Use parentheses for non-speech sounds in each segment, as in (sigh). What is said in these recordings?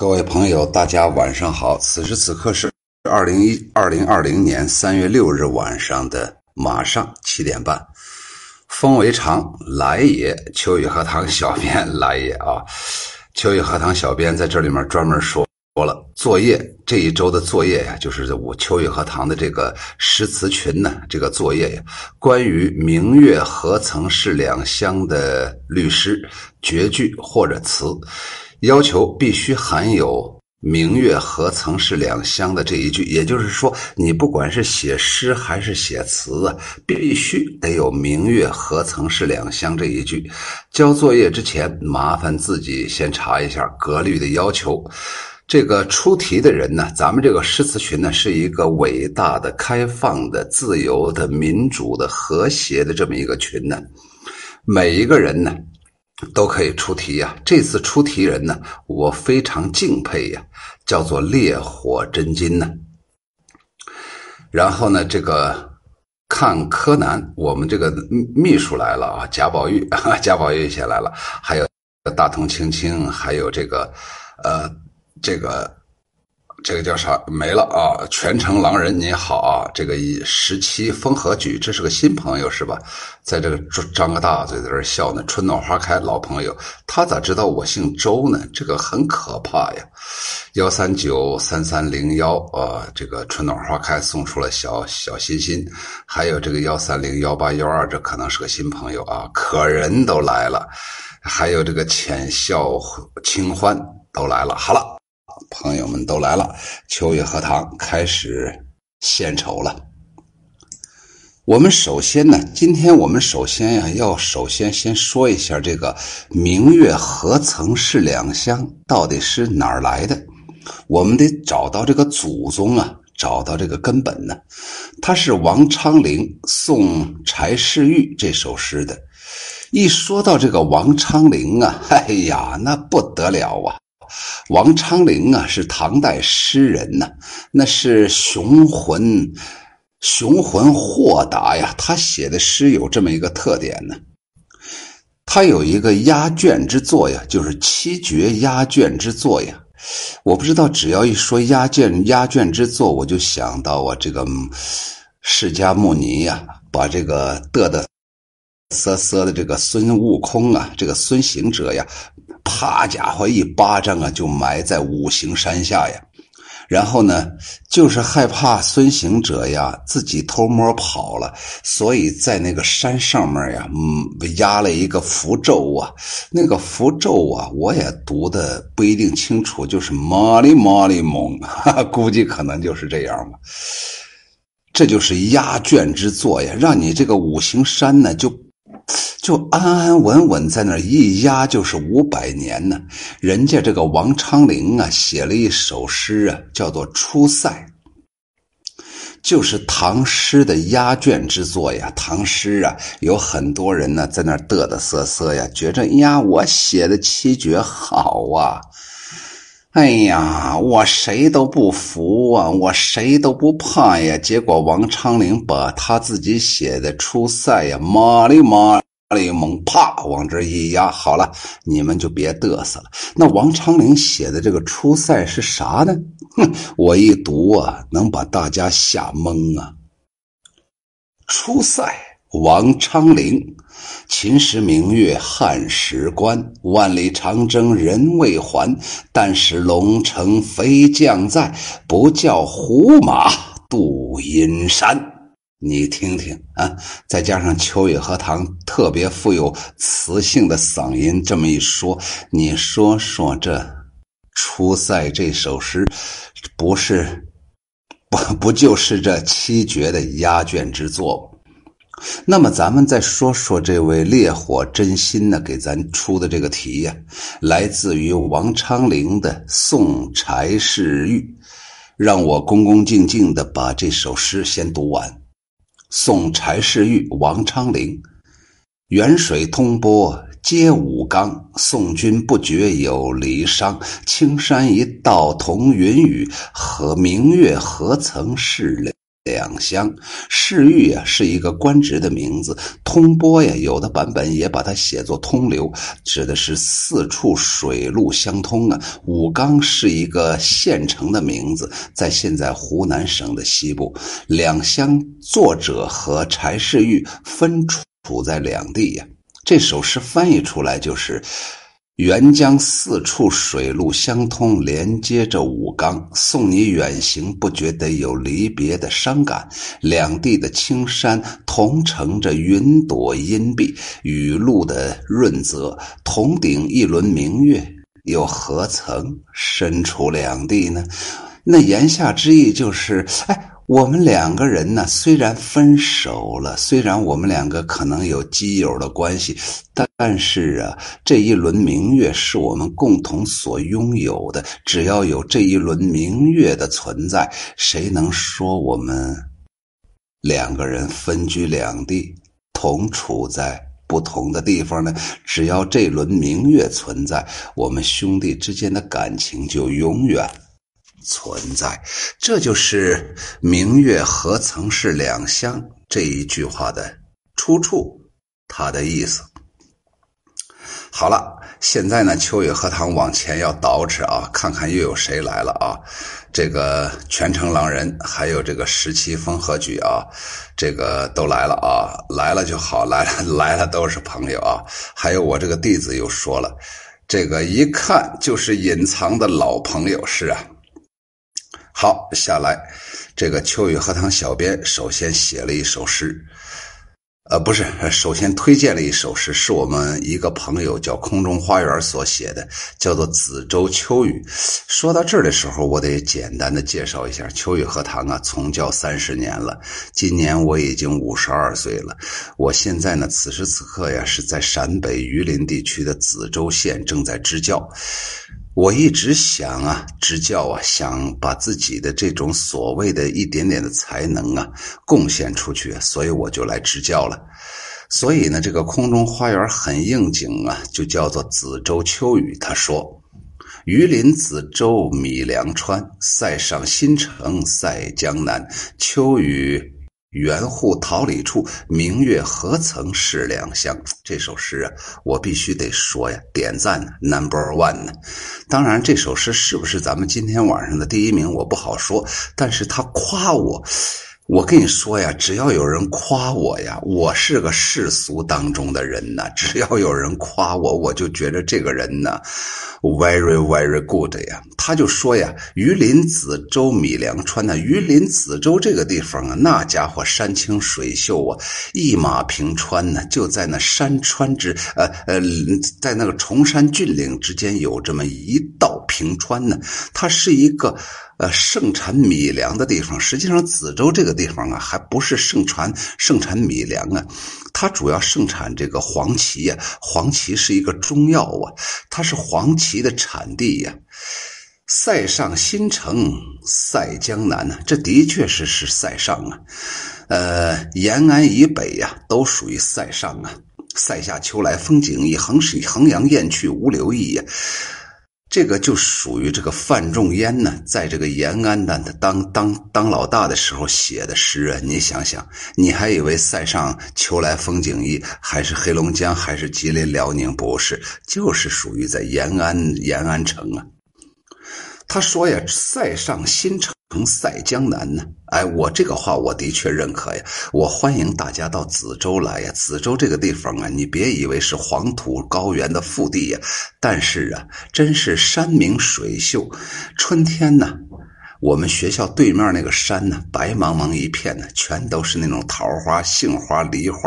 各位朋友，大家晚上好。此时此刻是二零一二零二零年三月六日晚上的马上七点半。风为长，来也。秋雨荷塘小编 (laughs) 来也啊！秋雨荷塘小编在这里面专门说说了作业这一周的作业呀，就是我秋雨荷塘的这个诗词群呢，这个作业呀，关于“明月何曾是两乡”的律诗、绝句或者词。要求必须含有“明月何曾是两乡”的这一句，也就是说，你不管是写诗还是写词啊，必须得有“明月何曾是两乡”这一句。交作业之前，麻烦自己先查一下格律的要求。这个出题的人呢，咱们这个诗词群呢，是一个伟大的、开放的、自由的、民主的、和谐的这么一个群呢。每一个人呢。都可以出题呀！这次出题人呢，我非常敬佩呀，叫做烈火真金呢。然后呢，这个看柯南，我们这个秘书来了啊，贾宝玉，(laughs) 贾宝玉先来了，还有大同青青，还有这个，呃，这个。这个叫啥没了啊？全城狼人你好啊！这个一十七风和举，这是个新朋友是吧？在这个张个大嘴在这笑呢。春暖花开，老朋友，他咋知道我姓周呢？这个很可怕呀！幺三九三三零幺啊，这个春暖花开送出了小小心心，还有这个幺三零幺八幺二，这可能是个新朋友啊。可人都来了，还有这个浅笑清欢都来了。好了。朋友们都来了，秋月荷塘开始献丑了。我们首先呢，今天我们首先呀，要首先先说一下这个“明月何曾是两乡”到底是哪儿来的？我们得找到这个祖宗啊，找到这个根本呢。他是王昌龄送柴世玉这首诗的。一说到这个王昌龄啊，哎呀，那不得了啊！王昌龄啊，是唐代诗人呐，那是雄浑、雄浑豁达呀。他写的诗有这么一个特点呢，他有一个压卷之作呀，就是七绝压卷之作呀。我不知道，只要一说压卷、压卷之作，我就想到啊，这个释迦牟尼呀，把这个嘚嘚瑟瑟的这个孙悟空啊，这个孙行者呀。啪家伙一巴掌啊，就埋在五行山下呀。然后呢，就是害怕孙行者呀自己偷摸跑了，所以在那个山上面呀，嗯，压了一个符咒啊。那个符咒啊，我也读的不一定清楚，就是玛丽玛丽蒙，(laughs) 估计可能就是这样吧。这就是压卷之作呀，让你这个五行山呢就。就安安稳稳在那儿一压就是五百年呢。人家这个王昌龄啊，写了一首诗啊，叫做《出塞》，就是唐诗的压卷之作呀。唐诗啊，有很多人呢在那嘚嘚瑟瑟呀，觉着呀，我写的七绝好啊。哎呀，我谁都不服啊，我谁都不怕呀。结果王昌龄把他自己写的《出塞》呀，玛丽玛丽蒙，啪往这一压，好了，你们就别嘚瑟了。那王昌龄写的这个《出塞》是啥呢？哼，(laughs) 我一读啊，能把大家吓懵啊，《出塞》。王昌龄，秦时明月汉时关，万里长征人未还。但使龙城飞将在，不教胡马度阴山。你听听啊，再加上秋雨荷塘特别富有磁性的嗓音，这么一说，你说说这《出塞》这首诗，不是不不就是这七绝的压卷之作吗？那么，咱们再说说这位烈火真心呢，给咱出的这个题呀，来自于王昌龄的《送柴世玉》，让我恭恭敬敬的把这首诗先读完。《送柴世玉》，王昌龄：远水通波接武冈，送君不觉有离伤。青山一道同云雨，和明月何曾是两两厢，世域啊是一个官职的名字。通波呀，有的版本也把它写作通流，指的是四处水路相通啊。武冈是一个县城的名字，在现在湖南省的西部。两厢作者和柴世玉分处处在两地呀。这首诗翻译出来就是。沅江四处水陆相通，连接着武冈。送你远行，不觉得有离别的伤感。两地的青山同乘着云朵阴蔽，雨露的润泽，同顶一轮明月，又何曾身处两地呢？那言下之意就是，哎。我们两个人呢，虽然分手了，虽然我们两个可能有基友的关系，但但是啊，这一轮明月是我们共同所拥有的。只要有这一轮明月的存在，谁能说我们两个人分居两地，同处在不同的地方呢？只要这轮明月存在，我们兄弟之间的感情就永远。存在，这就是“明月何曾是两乡”这一句话的出处，它的意思。好了，现在呢，秋雨荷塘往前要倒饬啊，看看又有谁来了啊？这个全城狼人，还有这个十七风和举啊，这个都来了啊，来了就好，来了 (laughs) 来了都是朋友啊。还有我这个弟子又说了，这个一看就是隐藏的老朋友，是啊。好，下来，这个秋雨荷塘小编首先写了一首诗，呃，不是，首先推荐了一首诗，是我们一个朋友叫空中花园所写的，叫做《梓州秋雨》。说到这儿的时候，我得简单的介绍一下秋雨荷塘啊，从教三十年了，今年我已经五十二岁了。我现在呢，此时此刻呀，是在陕北榆林地区的梓州县，正在支教。我一直想啊，支教啊，想把自己的这种所谓的一点点的才能啊，贡献出去，所以我就来支教了。所以呢，这个空中花园很应景啊，就叫做梓州秋雨。他说：“榆林梓州米粮川，塞上新城塞江南，秋雨。”园户桃李处，明月何曾是两乡？这首诗啊，我必须得说呀，点赞，number one 呢。当然，这首诗是不是咱们今天晚上的第一名，我不好说。但是他夸我。我跟你说呀，只要有人夸我呀，我是个世俗当中的人呐。只要有人夸我，我就觉得这个人呢，very very good 呀。他就说呀，榆林子州米粮川呢，榆林子州这个地方啊，那家伙山清水秀啊，一马平川呢，就在那山川之呃呃，在那个崇山峻岭之间有这么一道平川呢，它是一个。呃，盛产米粮的地方，实际上梓州这个地方啊，还不是盛产盛产米粮啊，它主要盛产这个黄芪呀。黄芪是一个中药啊，它是黄芪的产地呀。塞上新城，塞江南呢，这的确是是塞上啊。呃，延安以北呀，都属于塞上啊。塞下秋来风景异，衡水衡阳雁去无留意呀。这个就属于这个范仲淹呢，在这个延安的当当当老大的时候写的诗啊。你想想，你还以为塞上秋来风景异，还是黑龙江，还是吉林辽宁？不是，就是属于在延安延安城啊。他说呀，塞上新城。从赛江南呢？哎，我这个话我的确认可呀。我欢迎大家到梓州来呀。梓州这个地方啊，你别以为是黄土高原的腹地呀，但是啊，真是山明水秀，春天呢。我们学校对面那个山呢，白茫茫一片呢，全都是那种桃花、杏花、梨花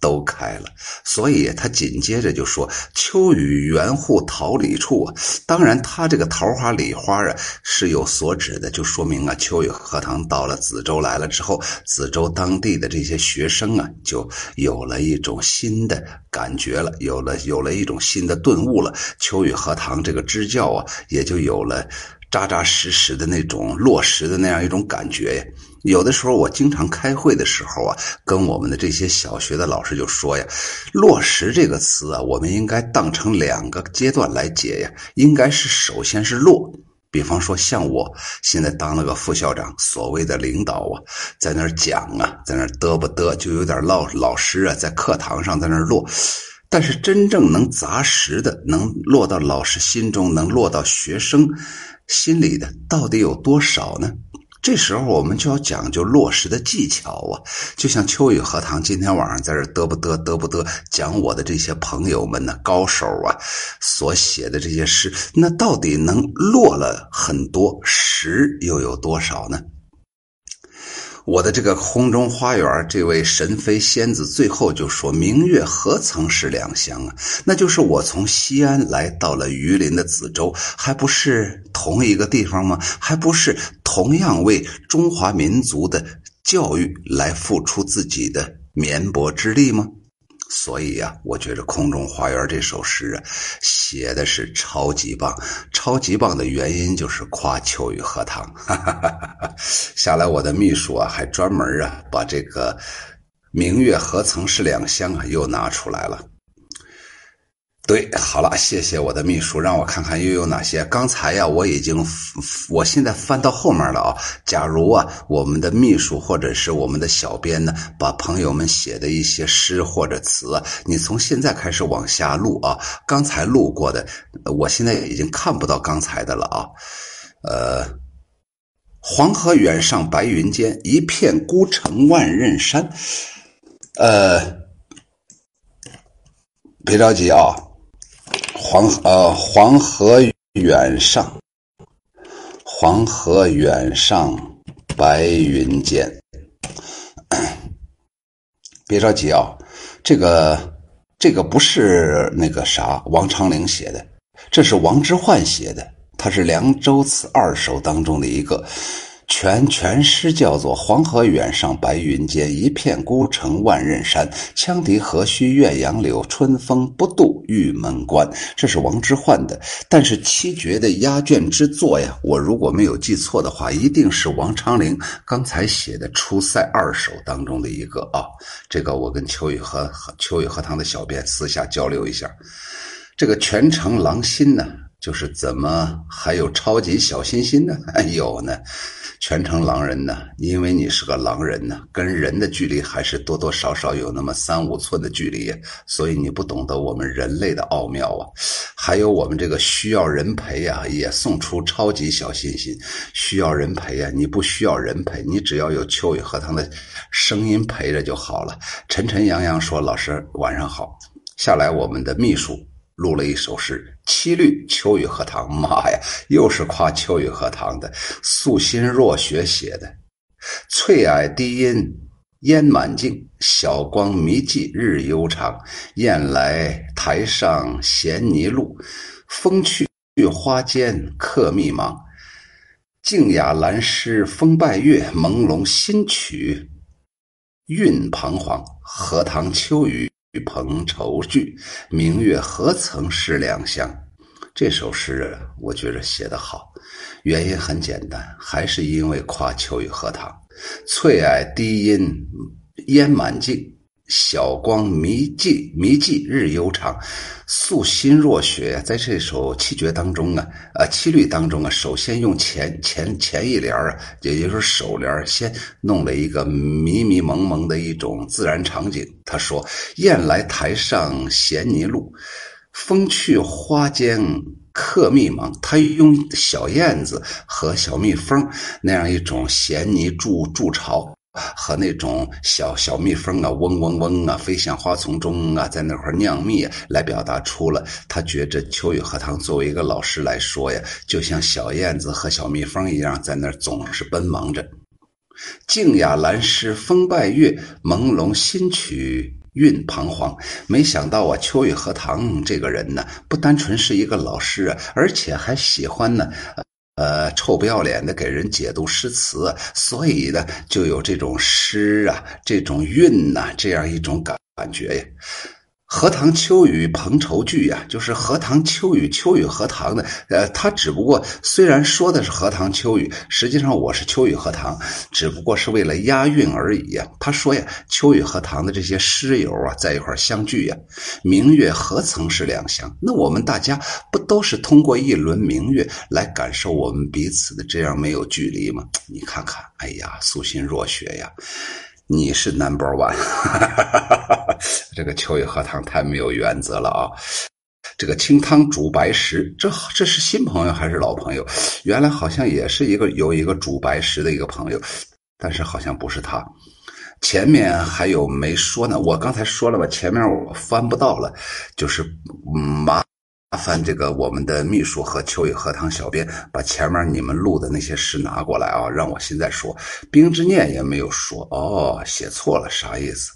都开了。所以他紧接着就说：“秋雨园户桃李处啊。”当然，他这个桃花、梨花啊是有所指的，就说明啊，秋雨荷塘到了梓州来了之后，梓州当地的这些学生啊，就有了一种新的感觉了，有了有了一种新的顿悟了。秋雨荷塘这个支教啊，也就有了。扎扎实实的那种落实的那样一种感觉呀，有的时候我经常开会的时候啊，跟我们的这些小学的老师就说呀，落实这个词啊，我们应该当成两个阶段来解呀，应该是首先是落。比方说，像我现在当了个副校长，所谓的领导啊，在那儿讲啊，在那儿嘚不嘚，就有点老老师啊，在课堂上在那儿落。但是真正能砸实的，能落到老师心中，能落到学生心里的，到底有多少呢？这时候我们就要讲究落实的技巧啊，就像秋雨荷塘今天晚上在这嘚不嘚嘚不嘚讲我的这些朋友们呢，高手啊所写的这些诗，那到底能落了很多实又有多少呢？我的这个空中花园，这位神妃仙子最后就说：“明月何曾是两乡啊？”那就是我从西安来到了榆林的梓州，还不是同一个地方吗？还不是同样为中华民族的教育来付出自己的绵薄之力吗？所以呀，我觉得《空中花园》这首诗啊，写的是超级棒。超级棒的原因就是夸秋雨荷塘。(laughs) 下来，我的秘书啊，还专门啊，把这个“明月何曾是两乡”啊，又拿出来了。对，好了，谢谢我的秘书，让我看看又有哪些。刚才呀，我已经，我现在翻到后面了啊。假如啊，我们的秘书或者是我们的小编呢，把朋友们写的一些诗或者词，你从现在开始往下录啊。刚才录过的，我现在已经看不到刚才的了啊。呃，黄河远上白云间，一片孤城万仞山。呃，别着急啊。黄呃，黄河远上，黄河远上白云间。别着急啊，这个这个不是那个啥王昌龄写的，这是王之涣写的，他是《凉州词二首》当中的一个。全全诗叫做“黄河远上白云间，一片孤城万仞山。羌笛何须怨杨柳，春风不度玉门关。”这是王之涣的。但是七绝的压卷之作呀，我如果没有记错的话，一定是王昌龄刚才写的《出塞二首》当中的一个啊。这个我跟秋雨荷秋雨荷塘的小编私下交流一下。这个全城狼心呢，就是怎么还有超级小心心呢？(laughs) 有呢。全程狼人呢？因为你是个狼人呢，跟人的距离还是多多少少有那么三五寸的距离，所以你不懂得我们人类的奥妙啊。还有我们这个需要人陪啊，也送出超级小心心。需要人陪啊，你不需要人陪，你只要有秋雨荷塘的声音陪着就好了。沉沉洋洋说：“老师晚上好。”下来我们的秘书。录了一首诗《七律·秋雨荷塘》，妈呀，又是夸秋雨荷塘的。素心若雪写的，翠霭低阴烟满径，晓光迷迹日悠长。雁来台上衔泥路，风去花间客密茫。静雅兰诗风拜月，朦胧新曲韵彷徨。荷塘秋雨。蓬愁聚，明月何曾是两乡？这首诗我觉着写得好，原因很简单，还是因为夸秋雨荷塘。翠霭低阴烟满径，晓光迷迹迷迹日悠长。素心若雪，在这首七绝当中啊，啊七律当中啊，首先用前前前一联啊，也就是首联先弄了一个迷迷蒙蒙的一种自然场景。他说：“雁来台上衔泥路，风去花间客密忙。”他用小燕子和小蜜蜂那样一种衔泥筑筑巢，和那种小小蜜蜂啊，嗡嗡嗡啊，飞向花丛中啊，在那块酿蜜，啊来表达出了他觉着秋雨荷塘作为一个老师来说呀，就像小燕子和小蜜蜂一样，在那儿总是奔忙着。静雅兰诗风败月，朦胧新曲韵彷徨。没想到啊，秋雨荷塘这个人呢，不单纯是一个老师啊，而且还喜欢呢，呃，臭不要脸的给人解读诗词，所以呢，就有这种诗啊，这种韵呐，这样一种感觉呀。荷塘秋雨蓬愁剧呀，就是荷塘秋雨，秋雨荷塘的。呃，他只不过虽然说的是荷塘秋雨，实际上我是秋雨荷塘，只不过是为了押韵而已呀。他说呀，秋雨荷塘的这些诗友啊，在一块相聚呀，明月何曾是两乡？那我们大家不都是通过一轮明月来感受我们彼此的这样没有距离吗？你看看，哎呀，素心若雪呀。你是 number one，(laughs) 这个秋雨荷塘太没有原则了啊！这个清汤煮白石，这这是新朋友还是老朋友？原来好像也是一个有一个煮白石的一个朋友，但是好像不是他。前面还有没说呢？我刚才说了吧，前面我翻不到了，就是麻。麻烦这个我们的秘书和秋雨荷塘小编把前面你们录的那些诗拿过来啊，让我现在说。冰之念也没有说哦，写错了，啥意思？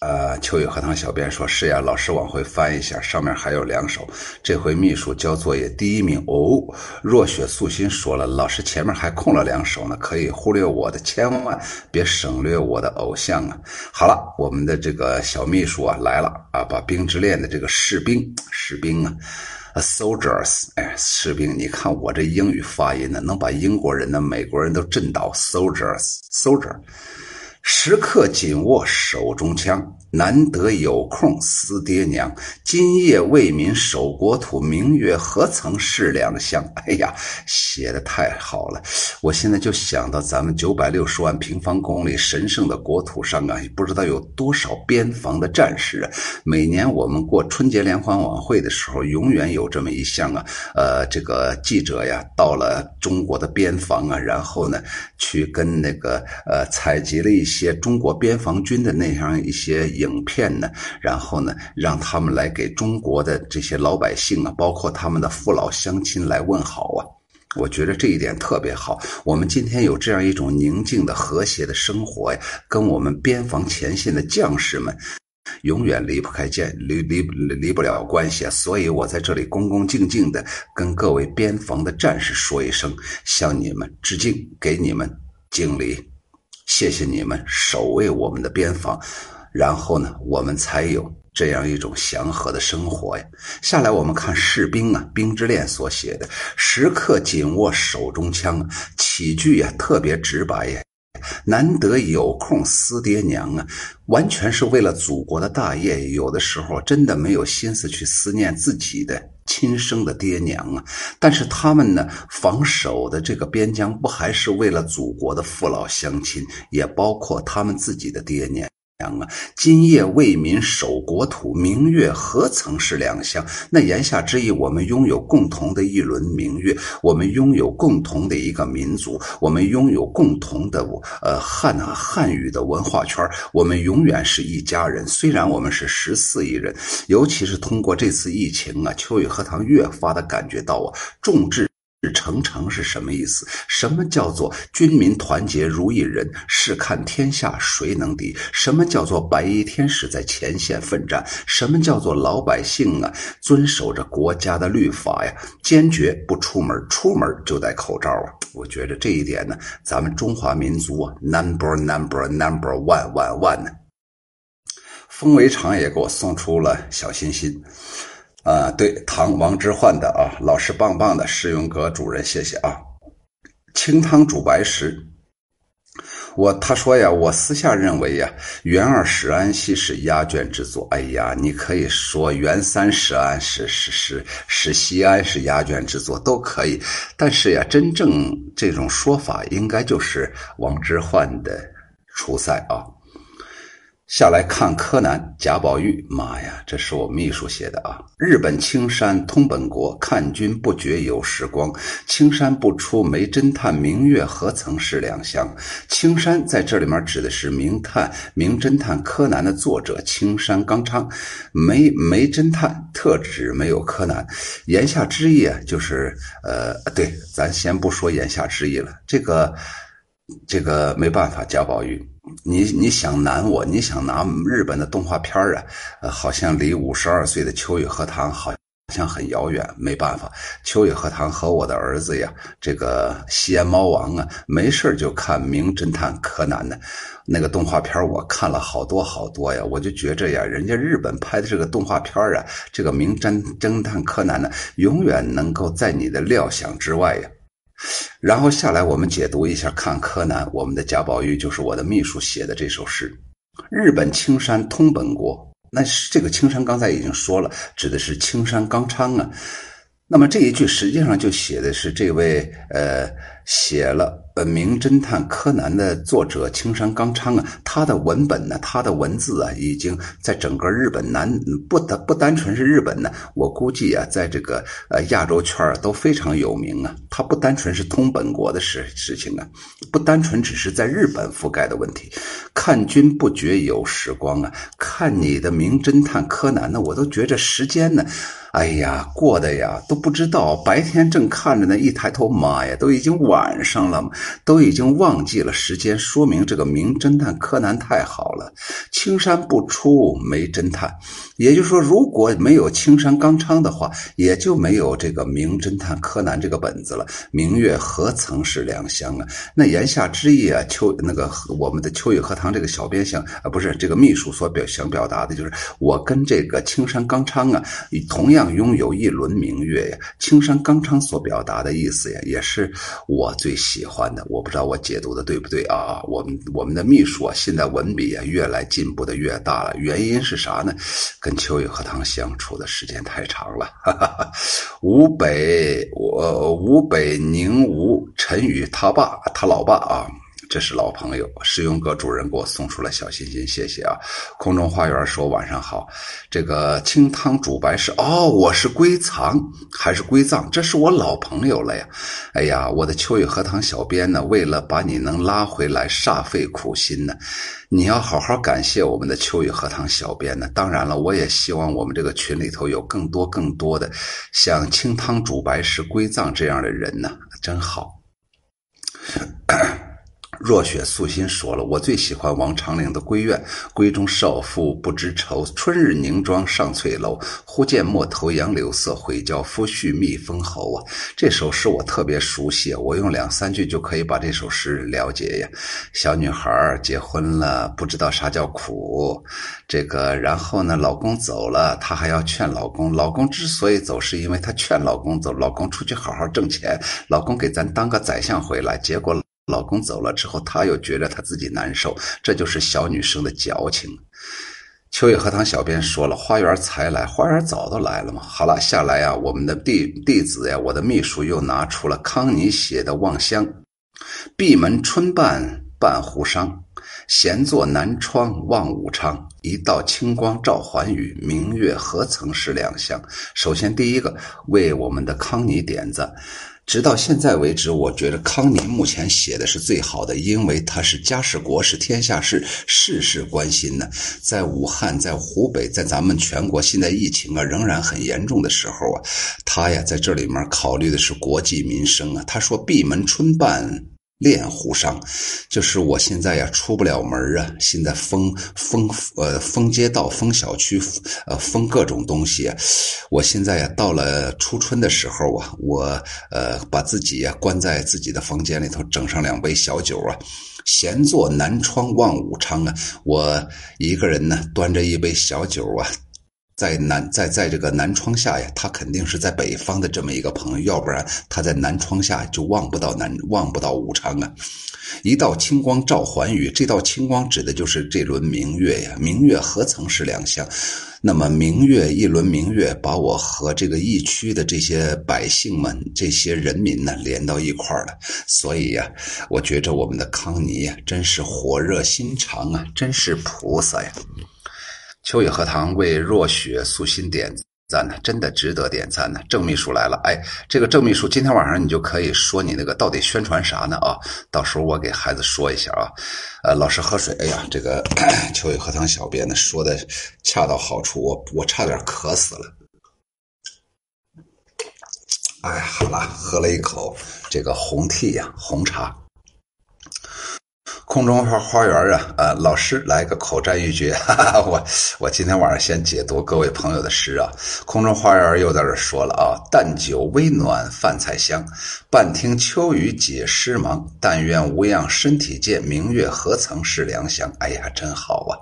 呃，秋雨荷塘小编说：“是呀，老师往回翻一下，上面还有两首。这回秘书交作业，第一名哦。若雪素心说了，老师前面还空了两首呢，可以忽略我的，千万别省略我的偶像啊。好了，我们的这个小秘书啊来了啊，把《冰之恋》的这个士兵，士兵啊，soldiers，哎，士兵，你看我这英语发音呢，能把英国人呢、美国人都震倒，soldiers，soldier。”时刻紧握手中枪，难得有空思爹娘。今夜为民守国土，明月何曾是两乡？哎呀，写的太好了！我现在就想到咱们九百六十万平方公里神圣的国土上啊，不知道有多少边防的战士啊。每年我们过春节联欢晚会的时候，永远有这么一项啊。呃，这个记者呀，到了中国的边防啊，然后呢，去跟那个呃，采集了一。些中国边防军的那样一些影片呢，然后呢，让他们来给中国的这些老百姓啊，包括他们的父老乡亲来问好啊。我觉得这一点特别好。我们今天有这样一种宁静的、和谐的生活呀，跟我们边防前线的将士们永远离不开、见离离离不了关系啊。所以我在这里恭恭敬敬的跟各位边防的战士说一声，向你们致敬，给你们敬礼。谢谢你们守卫我们的边防，然后呢，我们才有这样一种祥和的生活呀。下来我们看士兵啊，《兵之恋》所写的，时刻紧握手中枪啊，起句呀特别直白呀。难得有空思爹娘啊，完全是为了祖国的大业。有的时候真的没有心思去思念自己的亲生的爹娘啊。但是他们呢，防守的这个边疆，不还是为了祖国的父老乡亲，也包括他们自己的爹娘。啊！今夜为民守国土，明月何曾是两乡？那言下之意，我们拥有共同的一轮明月，我们拥有共同的一个民族，我们拥有共同的呃汉汉语的文化圈，我们永远是一家人。虽然我们是十四亿人，尤其是通过这次疫情啊，秋雨荷塘越发的感觉到啊，众志。成城是什么意思？什么叫做军民团结如一人？试看天下谁能敌？什么叫做白衣天使在前线奋战？什么叫做老百姓啊遵守着国家的律法呀？坚决不出门，出门就戴口罩啊！我觉得这一点呢，咱们中华民族啊，number number number one one one 呢。风围场也给我送出了小心心。啊，对，唐王之涣的啊，老师棒棒的，世用阁主任，谢谢啊。清汤煮白石，我他说呀，我私下认为呀，元二史安西是压卷之作。哎呀，你可以说元三史安是是是是西安是压卷之作都可以，但是呀，真正这种说法应该就是王之涣的出塞啊。下来看柯南贾宝玉，妈呀，这是我秘书写的啊！日本青山通本国，看君不觉有时光。青山不出没侦探，明月何曾是两乡？青山在这里面指的是名探、名侦探柯南的作者青山刚昌，没没侦探特指没有柯南。言下之意啊，就是呃，对，咱先不说言下之意了，这个这个没办法，贾宝玉。你你想难我，你想拿日本的动画片啊，好像离五十二岁的秋雨荷塘好像很遥远，没办法。秋雨荷塘和我的儿子呀，这个西安猫王啊，没事就看《名侦探柯南》呢。那个动画片我看了好多好多呀，我就觉着呀，人家日本拍的这个动画片啊，这个《名侦侦探柯南》呢，永远能够在你的料想之外呀。然后下来，我们解读一下看柯南。我们的贾宝玉就是我的秘书写的这首诗：“日本青山通本国。”那这个青山刚才已经说了，指的是青山刚昌啊。那么这一句实际上就写的是这位呃。写了《呃名侦探柯南》的作者青山刚昌啊，他的文本呢，他的文字啊，已经在整个日本南不单不单纯是日本呢，我估计啊，在这个呃亚洲圈都非常有名啊。他不单纯是通本国的事事情啊，不单纯只是在日本覆盖的问题。看君不觉有时光啊，看你的《名侦探柯南》呢，我都觉着时间呢。哎呀，过的呀都不知道，白天正看着呢，一抬头，妈呀，都已经晚晚上了，都已经忘记了时间。说明这个名侦探柯南太好了，青山不出没侦探。也就是说，如果没有青山刚昌的话，也就没有这个名侦探柯南这个本子了。明月何曾是两乡啊？那言下之意啊，秋那个我们的秋雨荷塘这个小编想啊，不是这个秘书所表想表达的就是，我跟这个青山刚昌啊，同样。拥有一轮明月呀，青山刚昌所表达的意思呀，也是我我最喜欢的。我不知道我解读的对不对啊？我们我们的秘书啊，现在文笔啊越来进步的越大了。原因是啥呢？跟秋雨荷塘相处的时间太长了。(laughs) 吴北，我吴北宁吴陈宇他爸他老爸啊。这是老朋友，石勇阁主人给我送出了小心心，谢谢啊！空中花园说晚上好，这个清汤煮白是哦，我是归藏还是归藏？这是我老朋友了呀！哎呀，我的秋雨荷塘小编呢，为了把你能拉回来，煞费苦心呢。你要好好感谢我们的秋雨荷塘小编呢。当然了，我也希望我们这个群里头有更多更多的像清汤煮白是归藏这样的人呢，真好。若雪素心说了，我最喜欢王长龄的《闺怨》：“闺中少妇不知愁，春日凝妆上翠楼。忽见陌头杨柳色，悔教夫婿觅封侯。”啊，这首诗我特别熟悉，我用两三句就可以把这首诗了解呀。小女孩结婚了，不知道啥叫苦。这个，然后呢，老公走了，她还要劝老公。老公之所以走，是因为她劝老公走。老公出去好好挣钱，老公给咱当个宰相回来，结果。老公走了之后，她又觉得她自己难受，这就是小女生的矫情。秋雨荷塘小编说了，花园才来，花园早都来了嘛。好了，下来呀，我们的弟弟子呀，我的秘书又拿出了康妮写的《望乡》：闭门春半半湖商，闲坐南窗望武昌。一道清光照寰宇，明月何曾是两乡。首先，第一个为我们的康妮点赞。直到现在为止，我觉得康宁目前写的是最好的，因为他是家事国事天下事，事事关心呢。在武汉，在湖北，在咱们全国现在疫情啊仍然很严重的时候啊，他呀在这里面考虑的是国计民生啊。他说：“闭门春办。”练湖商，就是我现在呀出不了门啊，现在封封呃封街道、封小区、呃封各种东西。我现在呀到了初春的时候啊，我呃把自己呀关在自己的房间里头，整上两杯小酒啊，闲坐南窗望武昌啊。我一个人呢端着一杯小酒啊。在南在在这个南窗下呀，他肯定是在北方的这么一个朋友，要不然他在南窗下就望不到南望不到武昌啊。一道清光照寰宇，这道清光指的就是这轮明月呀。明月何曾是两乡？那么明月一轮明月，把我和这个疫区的这些百姓们、这些人民呢连到一块儿了。所以呀，我觉着我们的康尼呀，真是火热心肠啊，真是菩萨呀。秋雨荷塘为若雪素心点赞呢，真的值得点赞呢。郑秘书来了，哎，这个郑秘书今天晚上你就可以说你那个到底宣传啥呢啊？到时候我给孩子说一下啊。呃，老师喝水，哎呀，这个 (coughs) 秋雨荷塘小编呢说的恰到好处，我我差点渴死了。哎，好了，喝了一口这个红 tea 呀，红茶。空中花花园啊，(laughs) 呃，老师来个口占一绝，(laughs) 哈哈，我我今天晚上先解读各位朋友的诗啊。空中花园又在这说了啊，淡酒微暖饭菜香，半听秋雨解诗忙。但愿无恙身体健，明月何曾是良乡？哎呀，真好啊！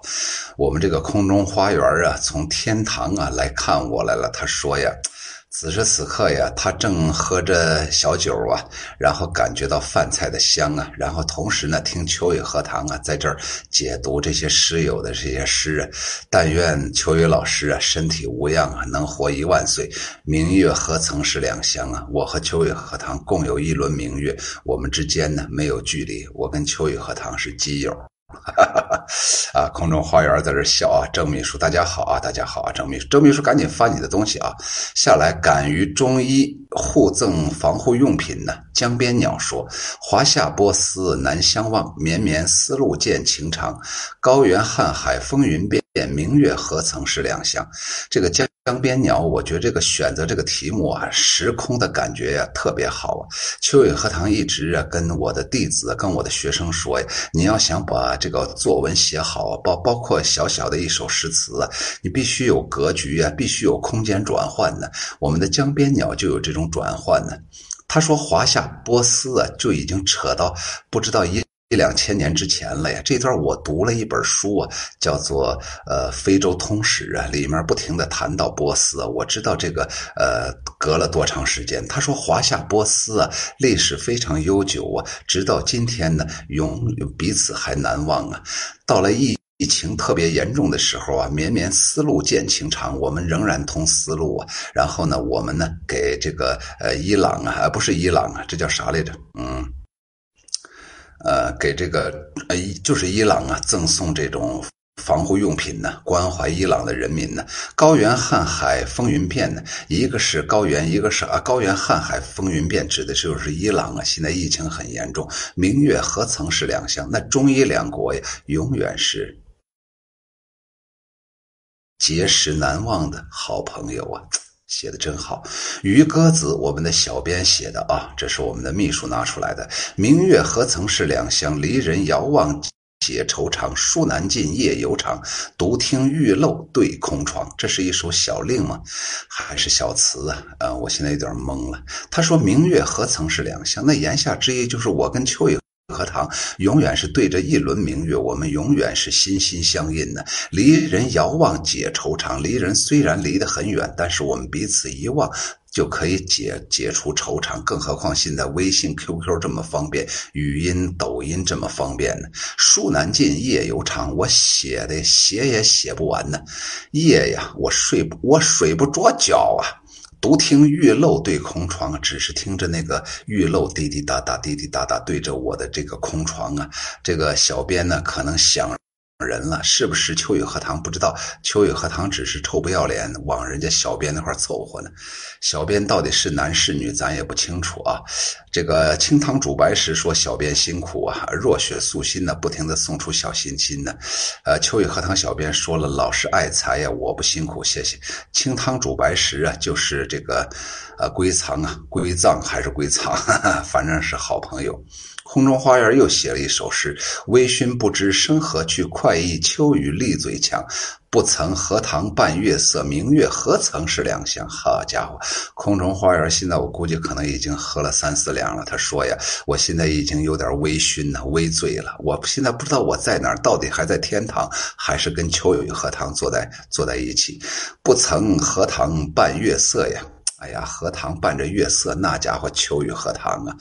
我们这个空中花园啊，从天堂啊来看我来了。他说呀。此时此刻呀，他正喝着小酒啊，然后感觉到饭菜的香啊，然后同时呢，听秋雨荷塘啊，在这儿解读这些诗友的这些诗啊。但愿秋雨老师啊，身体无恙啊，能活一万岁。明月何曾是两乡啊？我和秋雨荷塘共有一轮明月，我们之间呢没有距离，我跟秋雨荷塘是基友。哈哈哈！啊，空中花园在这笑啊，郑秘书，大家好啊，大家好啊，郑秘书，郑秘书赶紧发你的东西啊，下来敢于中医互赠防护用品呢。江边鸟说：“华夏波斯难相忘，绵绵丝路见情长。高原瀚海风云变，明月何曾是两乡。”这个江。江边鸟，我觉得这个选择这个题目啊，时空的感觉呀特别好啊。秋雨荷塘一直啊跟我的弟子、跟我的学生说呀，你要想把这个作文写好，包包括小小的一首诗词啊，你必须有格局啊，必须有空间转换呢。我们的江边鸟就有这种转换呢。他说华夏波斯啊，就已经扯到不知道一。一两千年之前了呀，这段我读了一本书啊，叫做《呃非洲通史》啊，里面不停的谈到波斯啊，我知道这个呃隔了多长时间。他说华夏波斯啊，历史非常悠久啊，直到今天呢，永彼此还难忘啊。到了疫疫情特别严重的时候啊，绵绵丝路见情长，我们仍然通丝路啊。然后呢，我们呢给这个呃伊朗啊，不是伊朗啊，这叫啥来着？嗯。呃，给这个呃，就是伊朗啊，赠送这种防护用品呢，关怀伊朗的人民呢。高原瀚海风云变呢，一个是高原，一个是啊，高原瀚海风云变，指的就是伊朗啊。现在疫情很严重，明月何曾是两乡？那中伊两国呀，永远是结识难忘的好朋友啊。写的真好，于歌子，我们的小编写的啊，这是我们的秘书拿出来的。明月何曾是两乡，离人遥望解愁肠。书难尽夜犹长，独听玉漏对空窗。这是一首小令吗？还是小词啊？呃，我现在有点懵了。他说明月何曾是两乡，那言下之意就是我跟秋雨。荷塘永远是对着一轮明月，我们永远是心心相印的。离人遥望解惆怅，离人虽然离得很远，但是我们彼此一望就可以解解除惆怅。更何况现在微信、QQ 这么方便，语音、抖音这么方便呢？书难尽夜犹长，我写的写也写不完呢。夜呀，我睡不我睡不着觉啊。独听玉漏对空床，只是听着那个玉漏滴滴答答、滴滴答答对着我的这个空床啊。这个小编呢，可能想。人了，是不是秋雨荷塘？不知道秋雨荷塘只是臭不要脸往人家小编那块凑合呢。小编到底是男是女，咱也不清楚啊。这个清汤煮白食说小编辛苦啊，若雪素心呢，不停的送出小心心呢。呃，秋雨荷塘小编说了，老师爱财呀，我不辛苦，谢谢。清汤煮白食啊，就是这个，呃，归藏啊，归藏还是归藏，反正是好朋友。空中花园又写了一首诗：微醺不知生何去，快意秋雨立嘴强。不曾荷塘伴月色，明月何曾是两乡？好家伙，空中花园现在我估计可能已经喝了三四两了。他说呀，我现在已经有点微醺了，微醉了。我现在不知道我在哪儿，到底还在天堂，还是跟秋雨荷塘坐在坐在一起？不曾荷塘伴月色呀！哎呀，荷塘伴着月色，那家伙秋雨荷塘啊！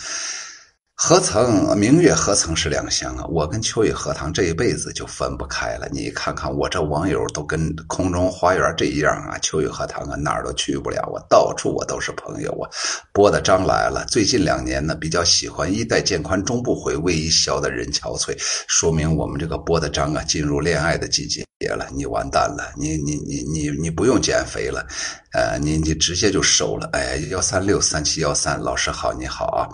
何曾明月何曾是两乡啊！我跟秋雨荷塘这一辈子就分不开了。你看看我这网友都跟空中花园这样啊，秋雨荷塘啊哪儿都去不了，我到处我都是朋友啊。波的张来了，最近两年呢比较喜欢衣带渐宽终不悔，为伊消得人憔悴，说明我们这个波的张啊进入恋爱的季节了。你完蛋了，你你你你你不用减肥了，呃，你你直接就瘦了。哎，幺三六三七幺三，老师好，你好啊。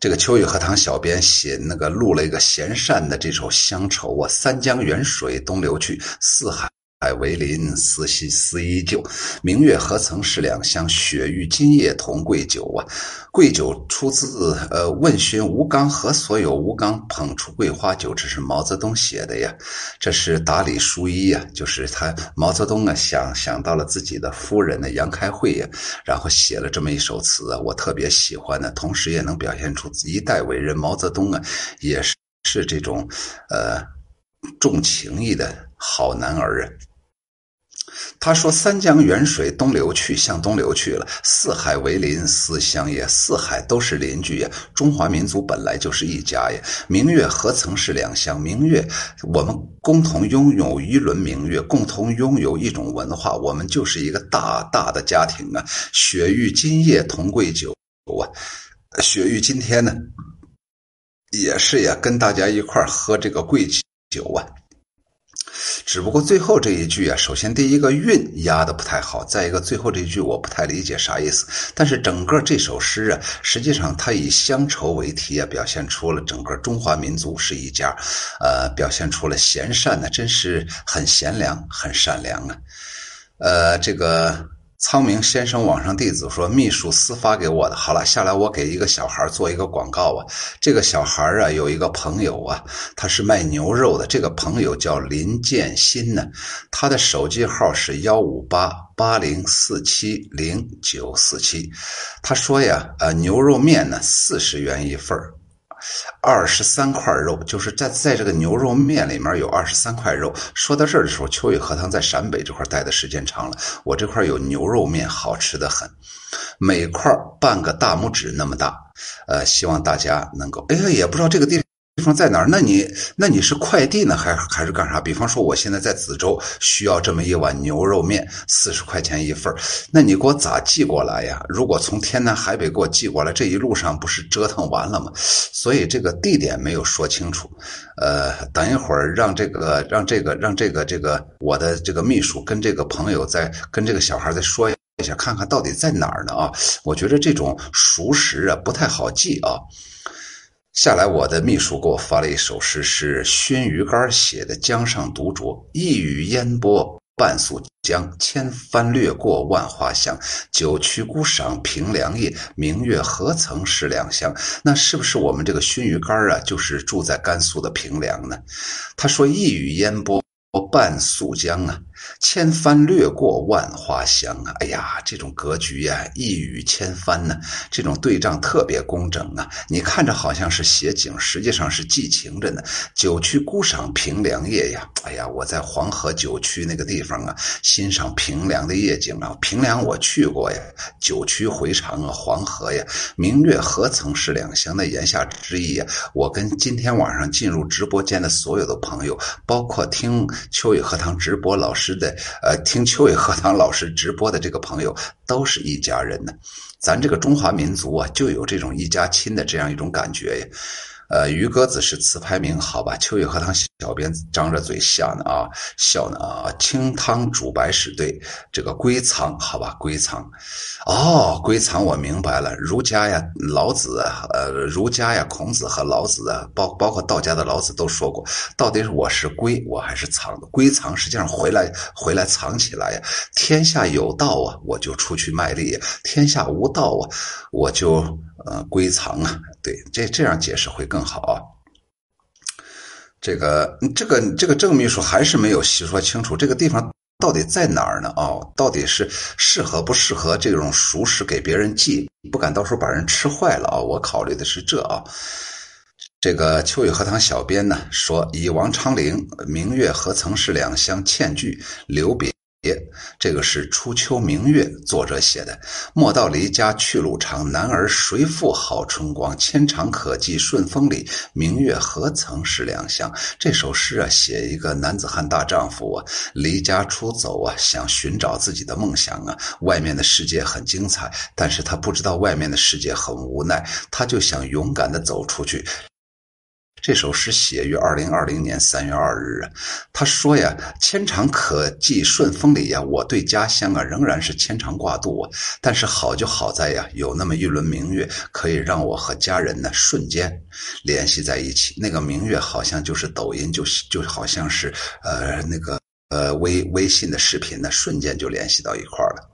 这个秋雨荷塘小编写那个录了一个闲善的这首乡愁啊，三江远水东流去，四海海为邻，思兮思依旧。明月何曾是两乡？雪域今夜同贵酒啊！贵酒出自呃，问询吴刚何所有？吴刚捧出桂花酒，这是毛泽东写的呀。这是打理书一呀，就是他毛泽东啊想想到了自己的夫人呢杨开慧呀，然后写了这么一首词啊，我特别喜欢的，同时也能表现出一代伟人毛泽东啊，也是是这种呃重情义的好男儿啊。他说：“三江源水东流去，向东流去了。四海为邻，思乡也。四海都是邻居呀。中华民族本来就是一家呀。明月何曾是两乡？明月，我们共同拥有一轮明月，共同拥有一种文化，我们就是一个大大的家庭啊。雪域今夜同贵酒啊，雪域今天呢，也是呀，跟大家一块儿喝这个贵酒啊。”只不过最后这一句啊，首先第一个韵压的不太好，再一个最后这一句我不太理解啥意思。但是整个这首诗啊，实际上它以乡愁为题啊，表现出了整个中华民族是一家，呃，表现出了贤善呢，真是很贤良、很善良啊，呃，这个。苍明先生网上弟子说：“秘书私发给我的。好了，下来我给一个小孩做一个广告啊。这个小孩啊，有一个朋友啊，他是卖牛肉的。这个朋友叫林建新呢，他的手机号是幺五八八零四七零九四七。他说呀，呃，牛肉面呢四十元一份儿。”二十三块肉，就是在在这个牛肉面里面有二十三块肉。说到这儿的时候，秋雨荷塘在陕北这块待的时间长了，我这块有牛肉面，好吃的很，每块半个大拇指那么大。呃，希望大家能够，哎，也不知道这个地方。地方在哪儿？那你那你是快递呢，还还是干啥？比方说，我现在在梓州，需要这么一碗牛肉面，四十块钱一份那你给我咋寄过来呀？如果从天南海北给我寄过来，这一路上不是折腾完了吗？所以这个地点没有说清楚。呃，等一会儿让这个让这个让这个这个我的这个秘书跟这个朋友再跟这个小孩再说一下，看看到底在哪儿呢？啊，我觉得这种熟食啊不太好记啊。下来，我的秘书给我发了一首诗，是熏鱼干写的《江上独酌》，一语烟波半宿江，千帆掠过万花香。九曲孤赏平凉夜，明月何曾是两乡？那是不是我们这个熏鱼干啊，就是住在甘肃的平凉呢？他说：“一语烟波半宿江啊。”千帆掠过万花香啊！哎呀，这种格局呀，一语千帆呢，这种对仗特别工整啊！你看着好像是写景，实际上是寄情着呢。九曲孤赏平凉夜呀！哎呀，我在黄河九曲那个地方啊，欣赏平凉的夜景啊。平凉我去过呀，九曲回肠啊，黄河呀，明月何曾是两乡的言下之意呀。我跟今天晚上进入直播间的所有的朋友，包括听秋雨荷塘直播老师。的呃，听秋雨荷塘老师直播的这个朋友都是一家人呢，咱这个中华民族啊，就有这种一家亲的这样一种感觉呀。呃，于鸽子是词牌名，好吧？秋雨荷塘小编张着嘴笑呢啊，笑呢啊。清汤煮白史对，这个归藏，好吧？归藏，哦，归藏，我明白了。儒家呀，老子啊，呃，儒家呀，孔子和老子啊，包包括道家的老子都说过，到底是我是归，我还是藏的？归藏实际上回来回来藏起来呀。天下有道啊，我就出去卖力；天下无道啊，我就。呃，归藏啊，对，这这样解释会更好啊。这个这个这个郑秘书还是没有细说清楚，这个地方到底在哪儿呢？哦，到底是适合不适合这种熟食给别人寄？不敢到时候把人吃坏了啊！我考虑的是这啊。这个秋雨荷塘小编呢说：“以王昌龄‘明月何曾是两乡欠句’留别。”这个是初秋明月，作者写的。莫道离家去路长，男儿谁负好春光？牵肠可寄顺风里，明月何曾是两乡？这首诗啊，写一个男子汉大丈夫啊，离家出走啊，想寻找自己的梦想啊。外面的世界很精彩，但是他不知道外面的世界很无奈，他就想勇敢的走出去。这首诗写于二零二零年三月二日啊，他说呀：“牵肠可寄顺风里呀，我对家乡啊仍然是牵肠挂肚啊。但是好就好在呀，有那么一轮明月，可以让我和家人呢瞬间联系在一起。那个明月好像就是抖音，就就好像是呃那个呃微微信的视频呢，瞬间就联系到一块了。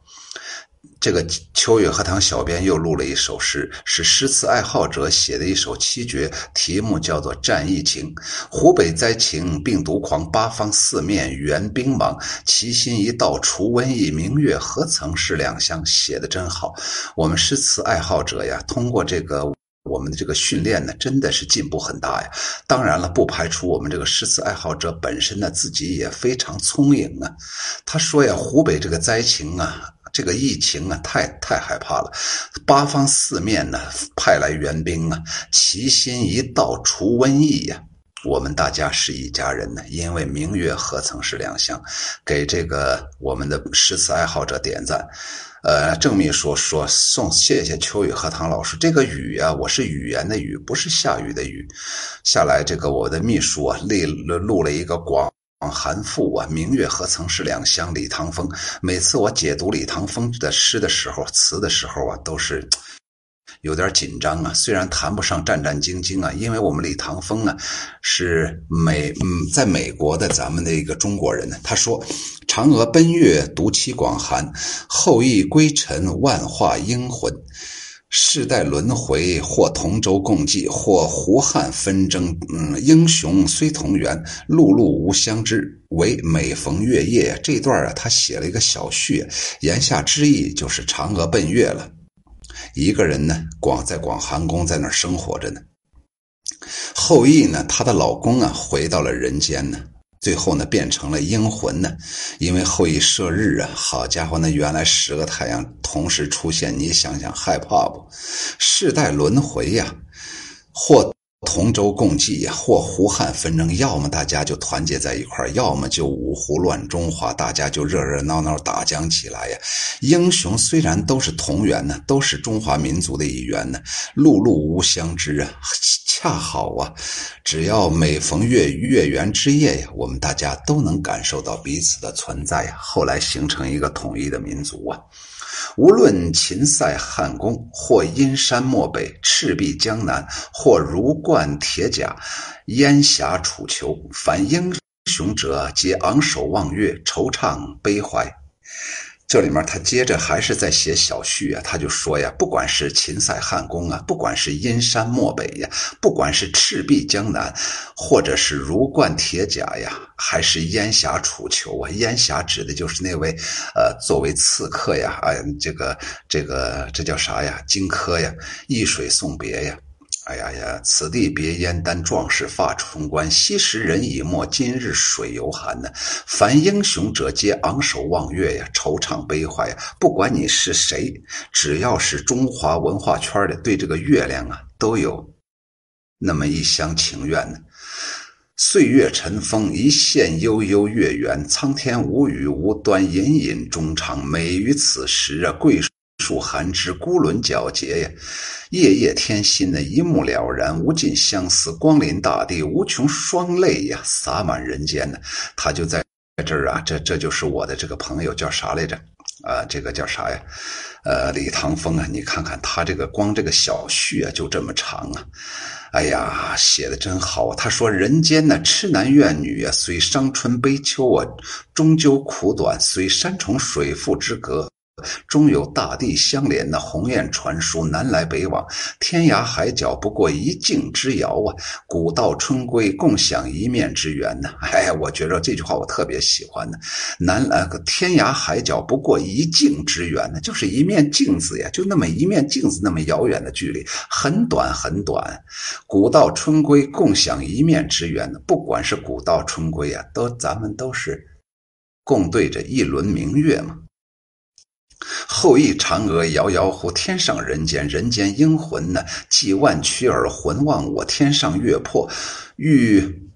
这个秋月荷塘小编又录了一首诗，是诗词爱好者写的一首七绝，题目叫做《战役情》。湖北灾情，病毒狂，八方四面援兵忙，齐心一道除瘟疫，明月何曾是两乡？写的真好。我们诗词爱好者呀，通过这个我们的这个训练呢，真的是进步很大呀。当然了，不排除我们这个诗词爱好者本身呢，自己也非常聪颖啊。他说呀，湖北这个灾情啊。这个疫情啊，太太害怕了，八方四面呢派来援兵啊，齐心一道除瘟疫呀。我们大家是一家人呢，因为明月何曾是两乡。给这个我们的诗词爱好者点赞。呃，郑秘书说送谢谢秋雨荷塘老师。这个雨啊，我是语言的语，不是下雨的雨。下来这个我的秘书啊，录录了一个广。寒赋啊，明月何曾是两乡？李唐风。每次我解读李唐风的诗的时候、词的时候啊，都是有点紧张啊。虽然谈不上战战兢兢啊，因为我们李唐风啊是美嗯，在美国的咱们的一个中国人呢。他说：“嫦娥奔月，独栖广寒；后羿归尘，万化英魂。”世代轮回，或同舟共济，或胡汉纷争。嗯，英雄虽同源，碌碌无相知。唯每逢月夜，这段啊，他写了一个小序，言下之意就是嫦娥奔月了，一个人呢，广在广寒宫，在那儿生活着呢。后羿呢，她的老公啊，回到了人间呢。最后呢，变成了英魂呢，因为后羿射日啊，好家伙，那原来十个太阳同时出现，你想想害怕不？世代轮回呀，或同舟共济呀，或胡汉纷争，要么大家就团结在一块要么就五胡乱中华，大家就热热闹闹打将起来呀。英雄虽然都是同源呢，都是中华民族的一员呢，碌碌无相知啊。恰好啊，只要每逢月月圆之夜呀，我们大家都能感受到彼此的存在呀。后来形成一个统一的民族啊。无论秦塞汉宫，或阴山漠北、赤壁江南，或如冠铁甲、烟霞楚囚，凡英雄者，皆昂首望月，惆怅悲怀。这里面他接着还是在写小序啊，他就说呀，不管是秦塞汉宫啊，不管是阴山漠北呀，不管是赤壁江南，或者是如冠铁甲呀，还是烟霞楚囚啊，烟霞指的就是那位，呃，作为刺客呀，哎，这个这个这叫啥呀？荆轲呀，易水送别呀。哎呀呀！此地别燕丹，壮士发冲冠。昔时人已没，今日水犹寒呢。凡英雄者，皆昂首望月呀，惆怅悲怀呀。不管你是谁，只要是中华文化圈的，对这个月亮啊，都有那么一厢情愿呢。岁月尘封，一线悠悠月圆。苍天无语无端，隐隐衷长。美于此时啊，桂。树寒枝，孤轮皎洁呀，夜夜天心呢一目了然，无尽相思，光临大地，无穷双泪呀，洒满人间呢。他就在这儿啊，这这就是我的这个朋友，叫啥来着？啊，这个叫啥呀？呃，李唐风啊，你看看他这个光这个小序啊，就这么长啊。哎呀，写的真好。他说：“人间呢，痴男怨女啊，虽伤春悲秋啊，终究苦短；虽山重水复之隔。”终有大地相连的鸿雁传书，南来北往，天涯海角不过一镜之遥啊！古道春归，共享一面之缘呢。(laughs) 哎，我觉着这句话我特别喜欢呢。南呃，天涯海角不过一镜之缘呢，就是一面镜子呀，就那么一面镜子，那么遥远的距离，很短很短。古道春归，共享一面之缘呢。不管是古道春归啊，都咱们都是共对着一轮明月嘛。后羿嫦娥遥遥乎，天上人间，人间英魂呢？寄万曲耳，魂望我天上月魄，欲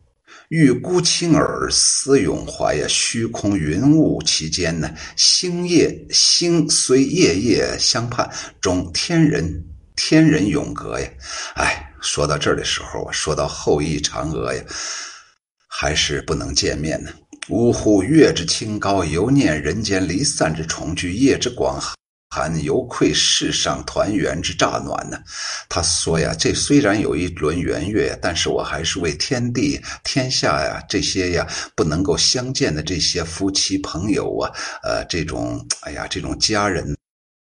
欲孤清耳，思永怀呀。虚空云雾其间呢，星夜星虽夜夜相盼，终天人天人永隔呀。哎，说到这儿的时候，说到后羿嫦娥呀，还是不能见面呢。呜呼！月之清高，犹念人间离散之重聚；夜之广寒犹愧世上团圆之乍暖呢。他说呀，这虽然有一轮圆月，但是我还是为天地、天下呀这些呀不能够相见的这些夫妻朋友啊，呃，这种哎呀，这种家人。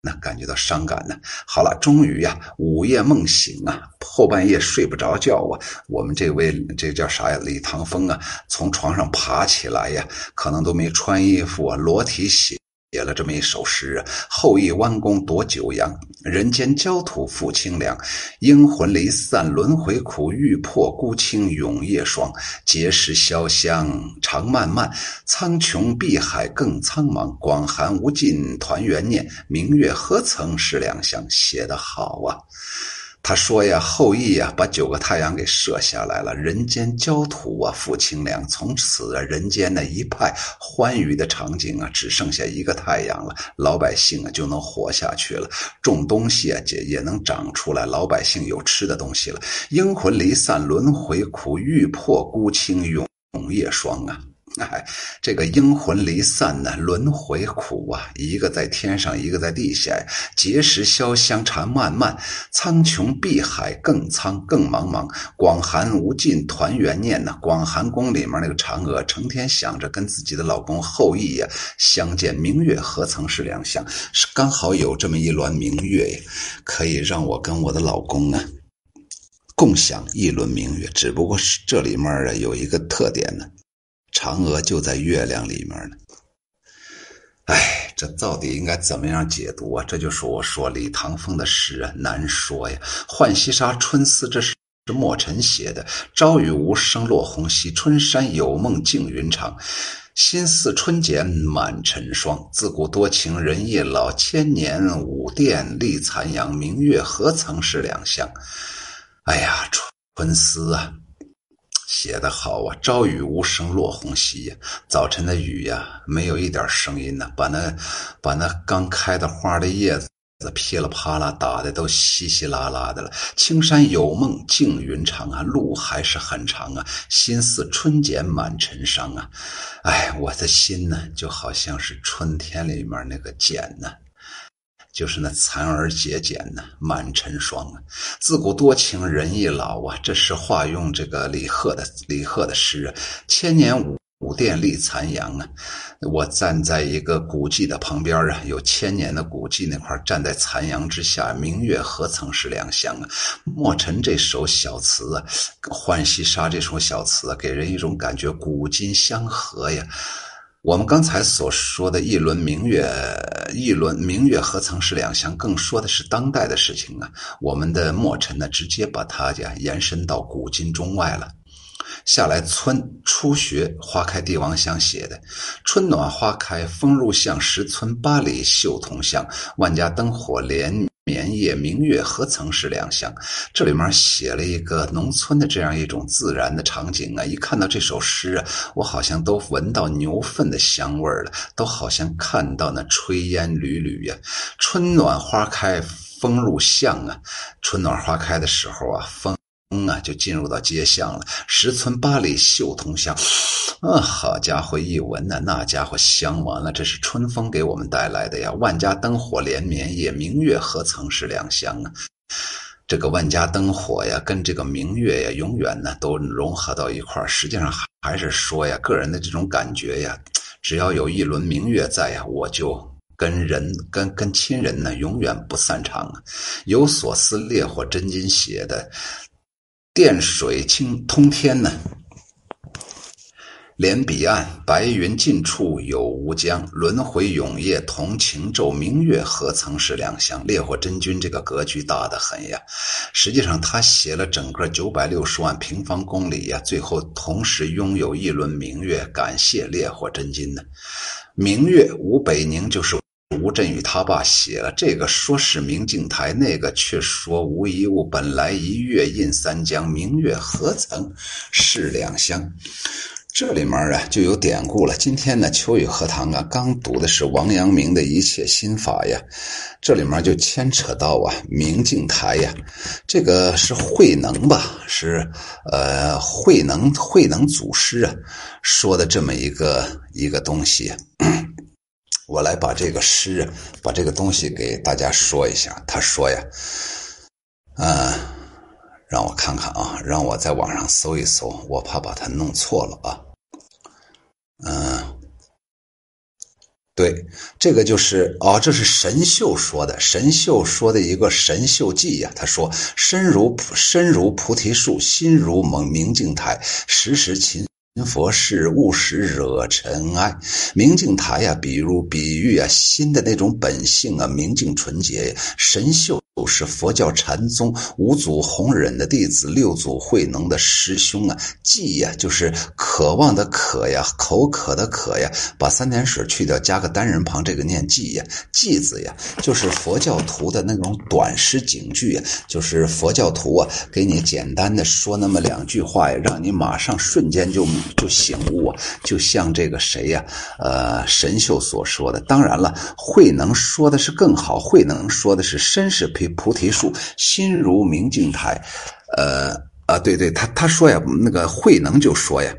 那感觉到伤感呢。好了，终于呀，午夜梦醒啊，后半夜睡不着觉啊。我们这位这叫啥呀？李唐风啊，从床上爬起来呀，可能都没穿衣服啊，裸体写。写了这么一首诗：后羿弯弓夺九阳，人间焦土复清凉。英魂离散轮回苦，欲破孤清永夜霜。碣石潇湘长漫漫，苍穹碧海更苍茫。广寒无尽团圆念，明月何曾是两乡？写得好啊！他说呀，后羿呀，把九个太阳给射下来了，人间焦土啊复清凉，从此啊，人间的一派欢愉的场景啊，只剩下一个太阳了，老百姓啊就能活下去了，种东西啊也也能长出来，老百姓有吃的东西了。阴魂离散轮回苦，欲破孤清永夜霜啊。哎，这个阴魂离散呢，轮回苦啊！一个在天上，一个在地下。碣石潇湘缠漫漫，苍穹碧海更苍更茫茫。广寒无尽团圆念呐。广寒宫里面那个嫦娥，成天想着跟自己的老公后羿呀相见。明月何曾是两乡？是刚好有这么一轮明月呀，可以让我跟我的老公啊共享一轮明月。只不过是这里面啊有一个特点呢。嫦娥就在月亮里面呢。哎，这到底应该怎么样解读啊？这就是我说李唐风的诗啊，难说呀。《浣溪沙·春思》这是墨尘写的。朝雨无声落红溪，春山有梦惊云长。心似春茧满尘霜。自古多情人易老，千年舞殿立残阳。明月何曾是两乡？哎呀，春思啊！写得好啊！朝雨无声落红溪呀，早晨的雨呀，没有一点声音呢，把那把那刚开的花的叶子噼里啪啦打的都稀稀拉拉的了。青山有梦惊云长啊，路还是很长啊。心似春茧满尘伤啊，哎，我的心呢，就好像是春天里面那个茧呢。就是那残而节俭呢，满尘霜啊！自古多情人易老啊！这是化用这个李贺的李贺的诗啊。千年武武殿立残阳啊！我站在一个古迹的旁边啊，有千年的古迹那块站在残阳之下，明月何曾是两乡啊！墨尘这首小词啊，《浣溪沙》这首小词啊，给人一种感觉，古今相合呀。我们刚才所说的一轮明月，一轮明月何曾是两乡？更说的是当代的事情啊。我们的墨尘呢，直接把它呀延伸到古今中外了。下来，村初雪，花开帝王香写的，春暖花开，风入巷，十村八里绣桐香，万家灯火连。绵夜明月何曾是两乡？这里面写了一个农村的这样一种自然的场景啊！一看到这首诗啊，我好像都闻到牛粪的香味了，都好像看到那炊烟缕缕呀。春暖花开，风入巷啊！春暖花开的时候啊，风。嗯啊，就进入到街巷了。十村八里绣桐香，啊，好家伙，一闻呢，那家伙香完了。这是春风给我们带来的呀。万家灯火连绵夜，明月何曾是两乡啊？这个万家灯火呀，跟这个明月呀，永远呢都融合到一块儿。实际上还是说呀，个人的这种感觉呀，只要有一轮明月在呀，我就跟人跟跟亲人呢永远不散场啊。有所思，烈火真金写的。电水清通天呢，连彼岸白云尽处有无疆，轮回永夜同情昼，明月何曾是两乡？烈火真君这个格局大得很呀。实际上，他写了整个九百六十万平方公里呀，最后同时拥有一轮明月，感谢烈火真君呢。明月无北宁就是。吴镇宇他爸写了这个，说是明镜台，那个却说无一物。本来一月印三江，明月何曾是两乡？这里面啊就有典故了。今天呢，秋雨荷塘啊，刚读的是王阳明的一切心法呀，这里面就牵扯到啊明镜台呀，这个是慧能吧？是呃慧能慧能祖师啊说的这么一个一个东西。我来把这个诗，把这个东西给大家说一下。他说呀，嗯，让我看看啊，让我在网上搜一搜，我怕把它弄错了啊。嗯，对，这个就是哦，这是神秀说的，神秀说的一个神秀记呀。他说：“身如身如菩提树，心如蒙明镜台，时时勤。”佛事勿使惹尘埃，明镜台呀，比如比喻啊，心的那种本性啊，明镜纯洁。神秀就是佛教禅宗五祖弘忍的弟子，六祖慧能的师兄啊。寂呀，就是渴望的渴呀，口渴的渴呀，把三点水去掉，加个单人旁，这个念寂呀。寂字呀，就是佛教徒的那种短诗警句呀，就是佛教徒啊，给你简单的说那么两句话呀，让你马上瞬间就。就醒悟啊，就像这个谁呀？呃，神秀所说的。当然了，慧能说的是更好。慧能说的是：身是菩提树，心如明镜台。呃啊，对对，他他说呀，那个慧能就说呀。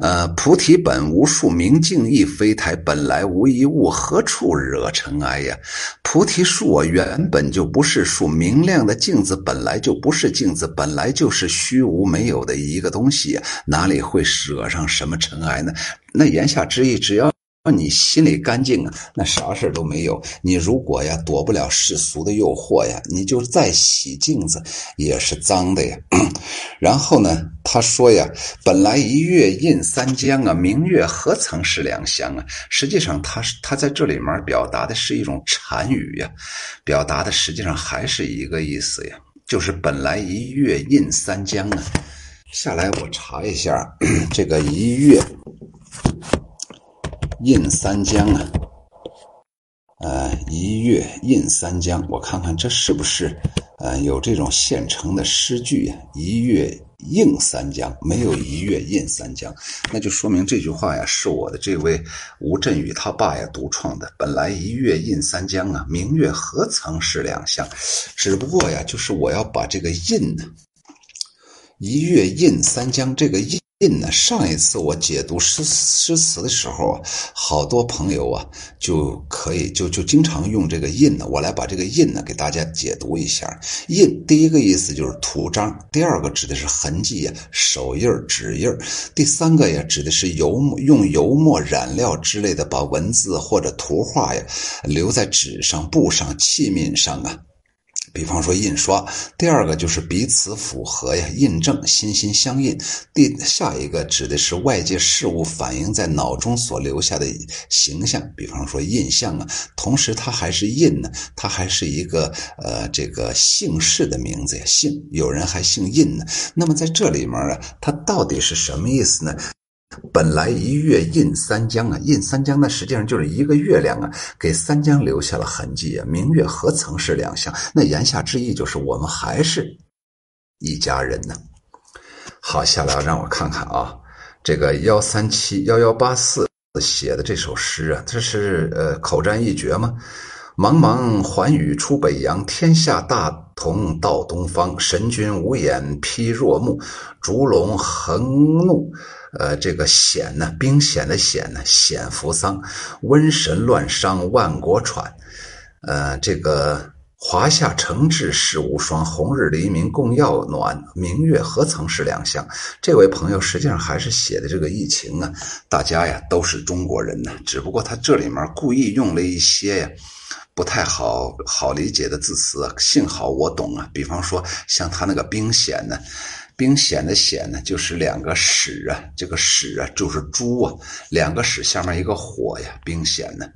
呃，菩提本无树，明镜亦非台，本来无一物，何处惹尘埃呀？菩提树啊，原本就不是树，明亮的镜子本来就不是镜子，本来就是虚无没有的一个东西，哪里会惹上什么尘埃呢？那言下之意，只要。那你心里干净啊，那啥事都没有。你如果呀躲不了世俗的诱惑呀，你就再洗镜子也是脏的呀。(clears throat) 然后呢，他说呀，本来一月印三江啊，明月何曾是两乡啊？实际上，他是他在这里面表达的是一种禅语呀，表达的实际上还是一个意思呀，就是本来一月印三江啊。下来我查一下 (clears throat) 这个一月。印三江啊，呃，一月印三江，我看看这是不是呃有这种现成的诗句呀？一月印三江，没有一月印三江，那就说明这句话呀是我的这位吴镇宇他爸呀独创的。本来一月印三江啊，明月何曾是两乡？只不过呀，就是我要把这个印呢，一月印三江这个印。印呢？上一次我解读诗诗词的时候啊，好多朋友啊就可以就就经常用这个印呢。我来把这个印呢给大家解读一下。印第一个意思就是图章，第二个指的是痕迹呀，手印指印第三个呀指的是油用油墨染料之类的把文字或者图画呀留在纸上、布上、器皿上啊。比方说印刷，第二个就是彼此符合呀，印证心心相印。第下一个指的是外界事物反映在脑中所留下的形象，比方说印象啊。同时，它还是印呢，它还是一个呃这个姓氏的名字呀，姓有人还姓印呢。那么在这里面啊，它到底是什么意思呢？本来一月印三江啊，印三江那实际上就是一个月亮啊，给三江留下了痕迹啊。明月何曾是两乡？那言下之意就是我们还是一家人呢。好，下来让我看看啊，这个幺三七幺幺八四写的这首诗啊，这是呃口占一绝吗？茫茫寰宇出北洋，天下大同到东方。神君无眼披若木，烛龙横怒。呃，这个险呢，兵险的险呢，险扶桑，瘟神乱伤万国喘。呃，这个华夏承志世无双，红日黎明共耀暖，明月何曾是两乡？这位朋友实际上还是写的这个疫情啊，大家呀都是中国人呢，只不过他这里面故意用了一些呀不太好好理解的字词。幸好我懂啊，比方说像他那个兵险呢。冰险的险呢，就是两个史啊，这个史啊就是猪啊，两个史下面一个火呀，冰险呢。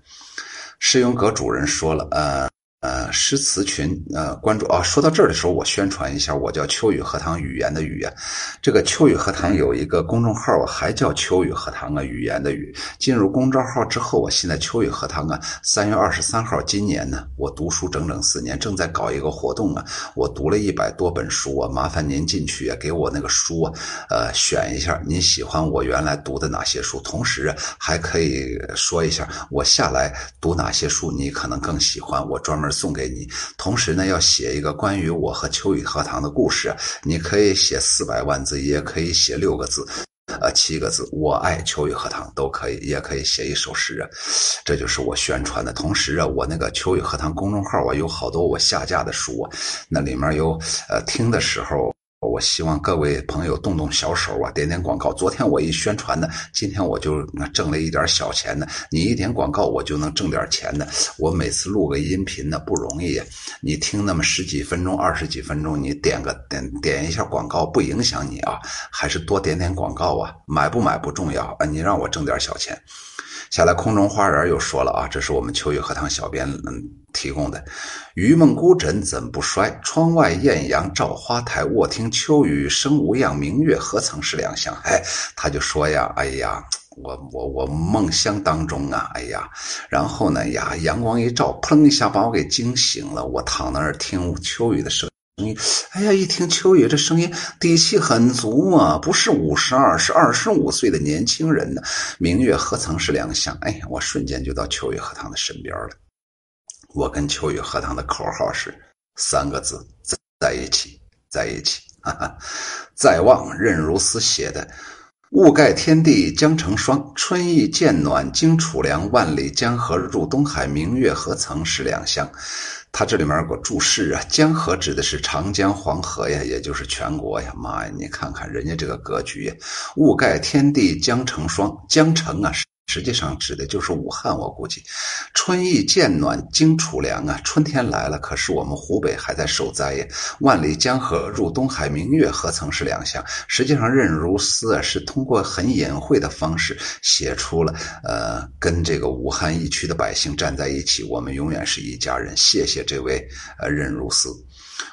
诗咏阁主人说了，呃。呃，诗词群呃，关注啊。说到这儿的时候，我宣传一下，我叫秋雨荷塘语言的语言。这个秋雨荷塘有一个公众号啊，还叫秋雨荷塘啊，语言的语。进入公众号之后我，现在秋雨荷塘啊，三月二十三号，今年呢，我读书整整四年，正在搞一个活动啊。我读了一百多本书啊，麻烦您进去啊，给我那个书啊，呃，选一下您喜欢我原来读的哪些书，同时还可以说一下我下来读哪些书，你可能更喜欢。我专门。送给你，同时呢，要写一个关于我和秋雨荷塘的故事。你可以写四百万字，也可以写六个字。呃，七个字，我爱秋雨荷塘都可以，也可以写一首诗啊。这就是我宣传的。同时啊，我那个秋雨荷塘公众号啊，有好多我下架的书啊，那里面有呃听的时候。我希望各位朋友动动小手啊，点点广告。昨天我一宣传呢，今天我就挣了一点小钱呢。你一点广告，我就能挣点钱呢。我每次录个音频呢不容易，你听那么十几分钟、二十几分钟，你点个点点一下广告不影响你啊，还是多点点广告啊。买不买不重要啊，你让我挣点小钱。下来，空中花园又说了啊，这是我们秋雨荷塘小编嗯提供的。余梦孤枕怎不衰？窗外艳阳照花台。卧听秋雨声无恙，明月何曾是两乡？哎，他就说呀，哎呀，我我我梦乡当中啊，哎呀，然后呢呀，阳光一照，砰一下把我给惊醒了。我躺那儿听秋雨的声。你，哎呀！一听秋雨这声音，底气很足啊！不是五十二，是二十五岁的年轻人呢。明月何曾是两相？哎呀，我瞬间就到秋雨荷塘的身边了。我跟秋雨荷塘的口号是三个字：在一起，在一起。哈哈，在望任如斯写的。雾盖天地将成霜，春意渐暖惊楚凉。万里江河入东海，明月何曾是两乡？他这里面有个注释啊，江河指的是长江、黄河呀，也就是全国呀。妈呀，你看看人家这个格局呀！物盖天地江成霜，江城啊是。实际上指的就是武汉，我估计，春意渐暖惊楚凉啊，春天来了，可是我们湖北还在受灾呀。万里江河入东海，明月何曾是两乡？实际上，任如斯啊是通过很隐晦的方式写出了，呃，跟这个武汉疫区的百姓站在一起，我们永远是一家人。谢谢这位呃任如斯。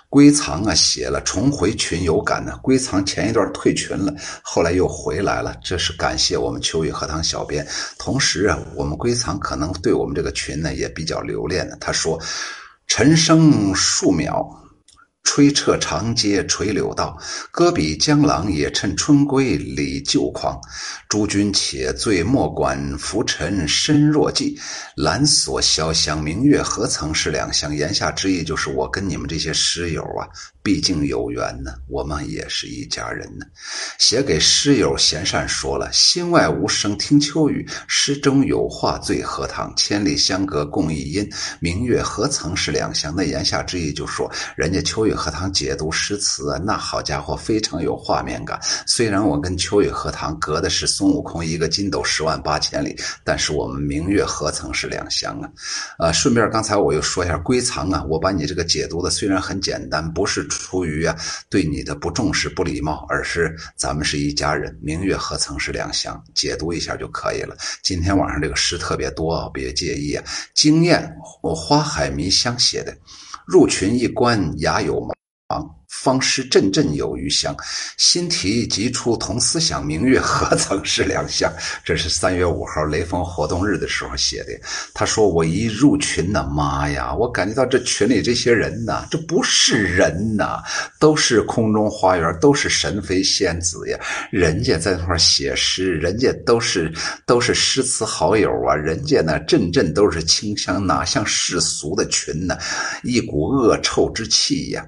归藏啊，写了重回群有感呢。归藏前一段退群了，后来又回来了，这是感谢我们秋雨荷塘小编。同时啊，我们归藏可能对我们这个群呢也比较留恋的。他说：“陈生数秒。”吹彻长街垂柳道，歌比江郎也趁春归理旧狂。诸君且醉莫管浮尘身若寄，兰锁潇湘明月何曾是两乡？言下之意就是我跟你们这些诗友啊。毕竟有缘呢，我们也是一家人呢。写给诗友贤善说了：“心外无声听秋雨，诗中有话醉荷塘。千里相隔共一音，明月何曾是两乡？”那言下之意就说，人家秋雨雨荷塘解读诗词啊，那好家伙，非常有画面感。虽然我跟秋雨荷塘隔的是孙悟空一个筋斗十万八千里，但是我们明月何曾是两乡啊？呃，顺便刚才我又说一下归藏啊，我把你这个解读的虽然很简单，不是。出于啊对你的不重视、不礼貌，而是咱们是一家人，明月何曾是两乡？解读一下就可以了。今天晚上这个诗特别多，别介意啊。惊艳，我花海迷香写的，入群一观牙有毛。方诗阵阵有余香，新题即出同思想，明月何曾是两乡？这是三月五号雷锋活动日的时候写的。他说：“我一入群呢，妈呀，我感觉到这群里这些人呐，这不是人呐，都是空中花园，都是神飞仙子呀。人家在那块写诗，人家都是都是诗词好友啊，人家呢阵阵都是清香，哪像世俗的群呢？一股恶臭之气呀！”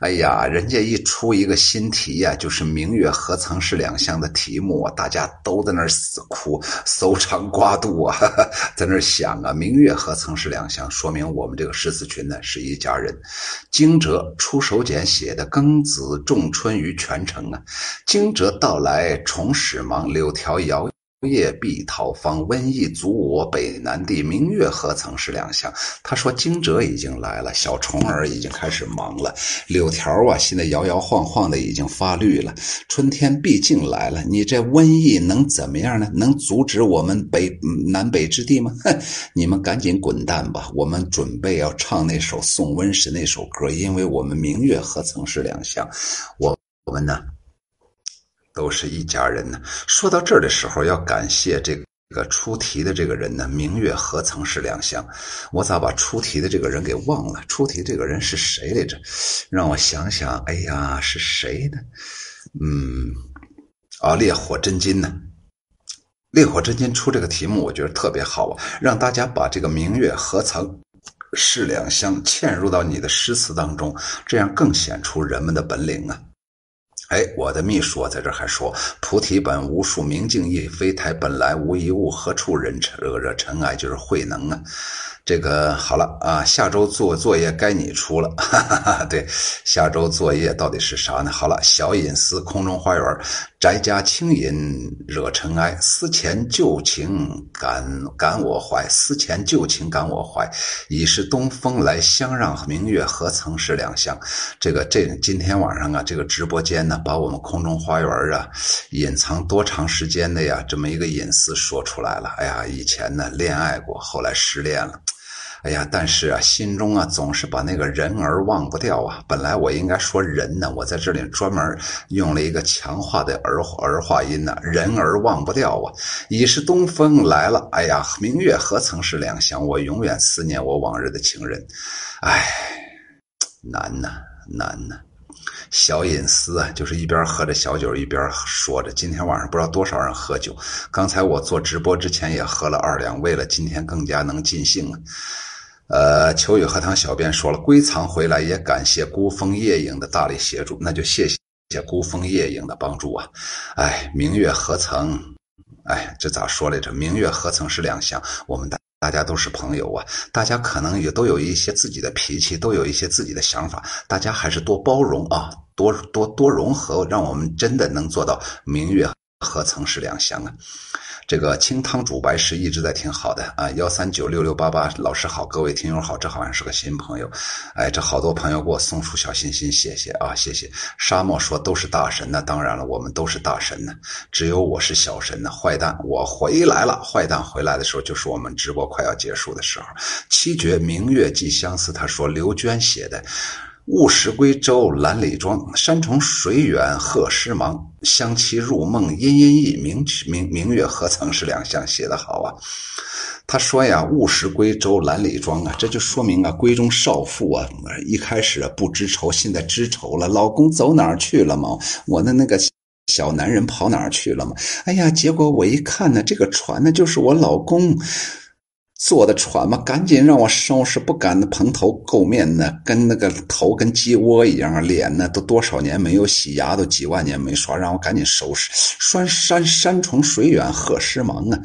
哎呀，人家一出一个新题呀，就是“明月何曾是两乡”的题目啊，大家都在那儿死哭，搜肠刮肚啊，(laughs) 在那儿想啊，“明月何曾是两乡”，说明我们这个诗词群呢是一家人。惊蛰出手简写的“庚子仲春于泉城”啊，惊蛰到来重始忙，柳条摇。夜碧桃芳，瘟疫阻我北南地。明月何曾是两乡？他说惊蛰已经来了，小虫儿已经开始忙了。柳条啊，现在摇摇晃晃的已经发绿了。春天毕竟来了，你这瘟疫能怎么样呢？能阻止我们北南北之地吗？哼，你们赶紧滚蛋吧！我们准备要唱那首送瘟神那首歌，因为我们明月何曾是两乡？我我们呢？都是一家人呢。说到这儿的时候，要感谢这个出题的这个人呢。明月何曾是两乡？我咋把出题的这个人给忘了？出题这个人是谁来着？让我想想。哎呀，是谁呢？嗯，啊，烈火真金呢？烈火真金出这个题目，我觉得特别好啊，让大家把这个明月何曾是两乡嵌入到你的诗词当中，这样更显出人们的本领啊。哎，我的秘书在这还说：“菩提本无树，明镜亦非台，本来无一物，何处惹惹惹尘埃？”就是慧能啊。这个好了啊，下周做作业该你出了。哈哈哈对，下周作业到底是啥呢？好了，小隐私，空中花园，宅家轻吟惹尘埃，思前旧情感感我怀，思前旧情感我怀，已是东风来相让，明月何曾是两乡。这个这今天晚上啊，这个直播间呢，把我们空中花园啊，隐藏多长时间的呀，这么一个隐私说出来了。哎呀，以前呢恋爱过，后来失恋了。哎呀，但是啊，心中啊总是把那个人儿忘不掉啊。本来我应该说人呢，我在这里专门用了一个强化的儿儿化音呢，人儿忘不掉啊。已是东风来了，哎呀，明月何曾是两乡？我永远思念我往日的情人。哎，难呐，难呐。小隐私啊，就是一边喝着小酒一边说着。今天晚上不知道多少人喝酒。刚才我做直播之前也喝了二两，为了今天更加能尽兴啊。呃，秋雨荷塘小编说了，归藏回来也感谢孤峰夜影的大力协助，那就谢谢孤峰夜影的帮助啊！哎，明月何曾？哎，这咋说来着？明月何曾是两相？我们大大家都是朋友啊，大家可能也都有一些自己的脾气，都有一些自己的想法，大家还是多包容啊，多多多融合，让我们真的能做到明月何曾是两相啊！这个清汤煮白食一直在挺好的啊，幺三九六六八八，老师好，各位听友好，这好像是个新朋友，哎，这好多朋友给我送出小心心，谢谢啊，谢谢。沙漠说都是大神，那当然了，我们都是大神呢，只有我是小神呢。坏蛋，我回来了，坏蛋回来的时候就是我们直播快要结束的时候。七绝明月寄相思，他说刘娟写的。雾时归舟，褴褛妆。山重水远，鹤诗忙。相期入梦，殷殷意。明明明月何曾是两乡？写得好啊！他说呀：“雾时归舟，褴褛妆啊！”这就说明啊，闺中少妇啊，一开始啊不知愁，现在知愁了。老公走哪儿去了吗？我的那个小男人跑哪儿去了吗？哎呀，结果我一看呢，这个船呢，就是我老公。坐的船嘛，赶紧让我收拾，不敢蓬头垢面的，跟那个头跟鸡窝一样，脸呢都多少年没有洗，牙都几万年没刷，让我赶紧收拾。山山山重水远，何时忙啊！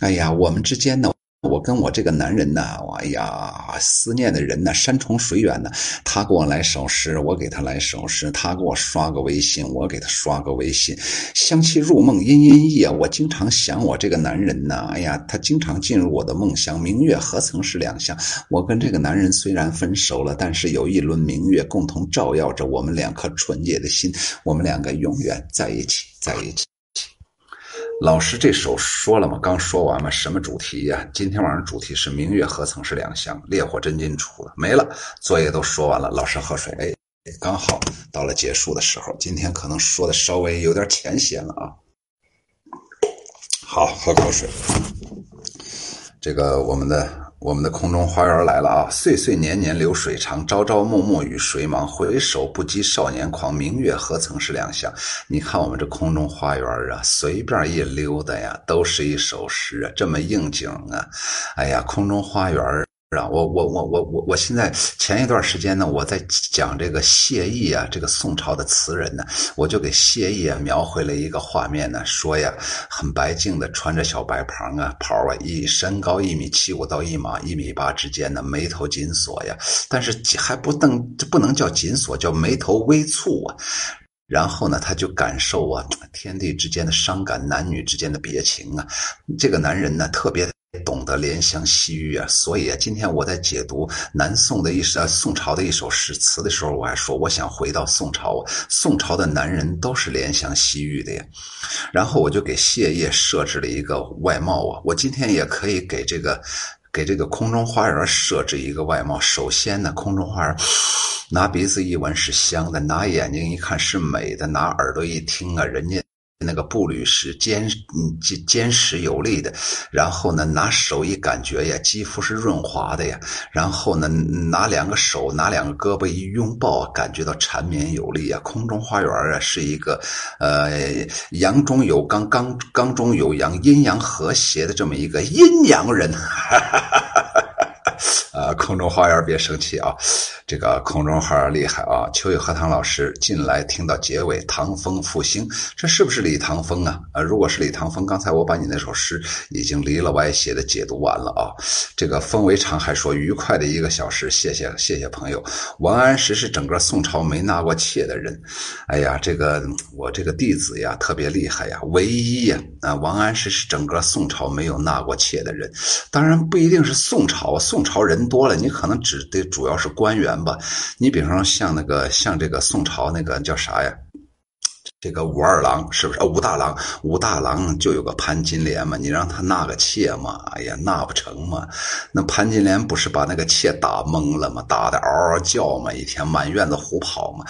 哎呀，我们之间呢。我跟我这个男人呢，哎呀，思念的人呢，山重水远呢。他给我来首诗，我给他来首诗；他给我刷个微信，我给他刷个微信。相期入梦，阴阴夜！我经常想我这个男人呢，哎呀，他经常进入我的梦乡。明月何曾是两乡？我跟这个男人虽然分手了，但是有一轮明月共同照耀着我们两颗纯洁的心，我们两个永远在一起，在一起。老师这首说了吗？刚说完吗？什么主题呀？今天晚上主题是“明月何曾是两乡”，烈火真金出了没了，作业都说完了。老师喝水，哎，刚好到了结束的时候。今天可能说的稍微有点浅显了啊。好，喝口水。这个我们的。我们的空中花园来了啊！岁岁年年流水长，朝朝暮暮与谁忙？回首不及少年狂，明月何曾是两乡？你看我们这空中花园啊，随便一溜达呀，都是一首诗啊，这么应景啊！哎呀，空中花园是啊，我我我我我我现在前一段时间呢，我在讲这个谢意啊，这个宋朝的词人呢，我就给谢意啊描绘了一个画面呢，说呀，很白净的，穿着小白袍啊，袍啊，一身高一米七五到一码一米八之间呢，眉头紧锁呀，但是还不能这不能叫紧锁，叫眉头微蹙啊。然后呢，他就感受啊，天地之间的伤感，男女之间的别情啊，这个男人呢，特别。懂得怜香惜玉啊，所以啊，今天我在解读南宋的一首宋朝的一首诗词的时候，我还说我想回到宋朝，宋朝的男人都是怜香惜玉的呀。然后我就给谢烨设置了一个外貌啊，我今天也可以给这个给这个空中花园设置一个外貌。首先呢，空中花园拿鼻子一闻是香的，拿眼睛一看是美的，拿耳朵一听啊，人家。那个步履是坚嗯坚坚实有力的，然后呢拿手一感觉呀，肌肤是润滑的呀，然后呢拿两个手拿两个胳膊一拥抱，感觉到缠绵有力啊。空中花园啊是一个呃阳中有刚刚刚中有阳阴阳和谐的这么一个阴阳人。哈哈哈哈呃，空中花园别生气啊，这个空中花园厉害啊！秋雨荷塘老师进来听到结尾，唐风复兴，这是不是李唐风啊？呃，如果是李唐风，刚才我把你那首诗已经离了歪斜的解读完了啊。这个风为长还说愉快的一个小时，谢谢谢谢朋友。王安石是整个宋朝没纳过妾的人，哎呀，这个我这个弟子呀特别厉害呀，唯一呀啊，王安石是整个宋朝没有纳过妾的人，当然不一定是宋朝，宋朝人多。了，你可能指的主要是官员吧？你比方说像那个像这个宋朝那个叫啥呀？这个武二郎是不是？武大郎，武大郎就有个潘金莲嘛，你让他纳个妾嘛？哎呀，纳不成嘛？那潘金莲不是把那个妾打懵了吗？打的嗷嗷叫嘛，一天满院子胡跑嘛。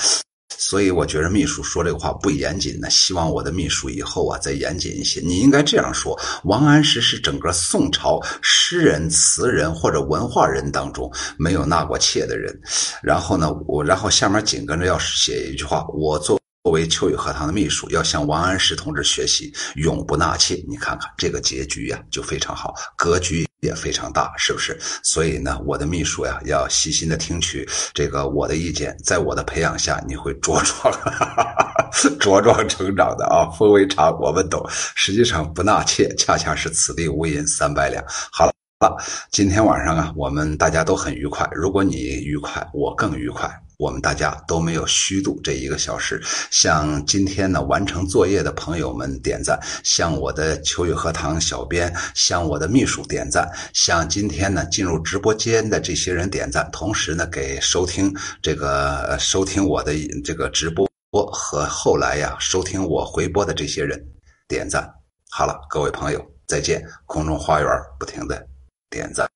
所以我觉得秘书说这个话不严谨呢，希望我的秘书以后啊再严谨一些。你应该这样说：王安石是整个宋朝诗人、词人或者文化人当中没有纳过妾的人。然后呢，我然后下面紧跟着要写一句话：我做。作为秋雨荷塘的秘书，要向王安石同志学习，永不纳妾。你看看这个结局呀，就非常好，格局也非常大，是不是？所以呢，我的秘书呀，要细心的听取这个我的意见，在我的培养下，你会茁壮 (laughs) 茁壮成长的啊。风为长，我们懂。实际上，不纳妾，恰恰是此地无银三百两。好了。今天晚上啊，我们大家都很愉快。如果你愉快，我更愉快。我们大家都没有虚度这一个小时。向今天呢完成作业的朋友们点赞，向我的秋雨荷塘小编，向我的秘书点赞，向今天呢进入直播间的这些人点赞。同时呢，给收听这个收听我的这个直播和后来呀收听我回播的这些人点赞。好了，各位朋友，再见。空中花园不停的。点赞。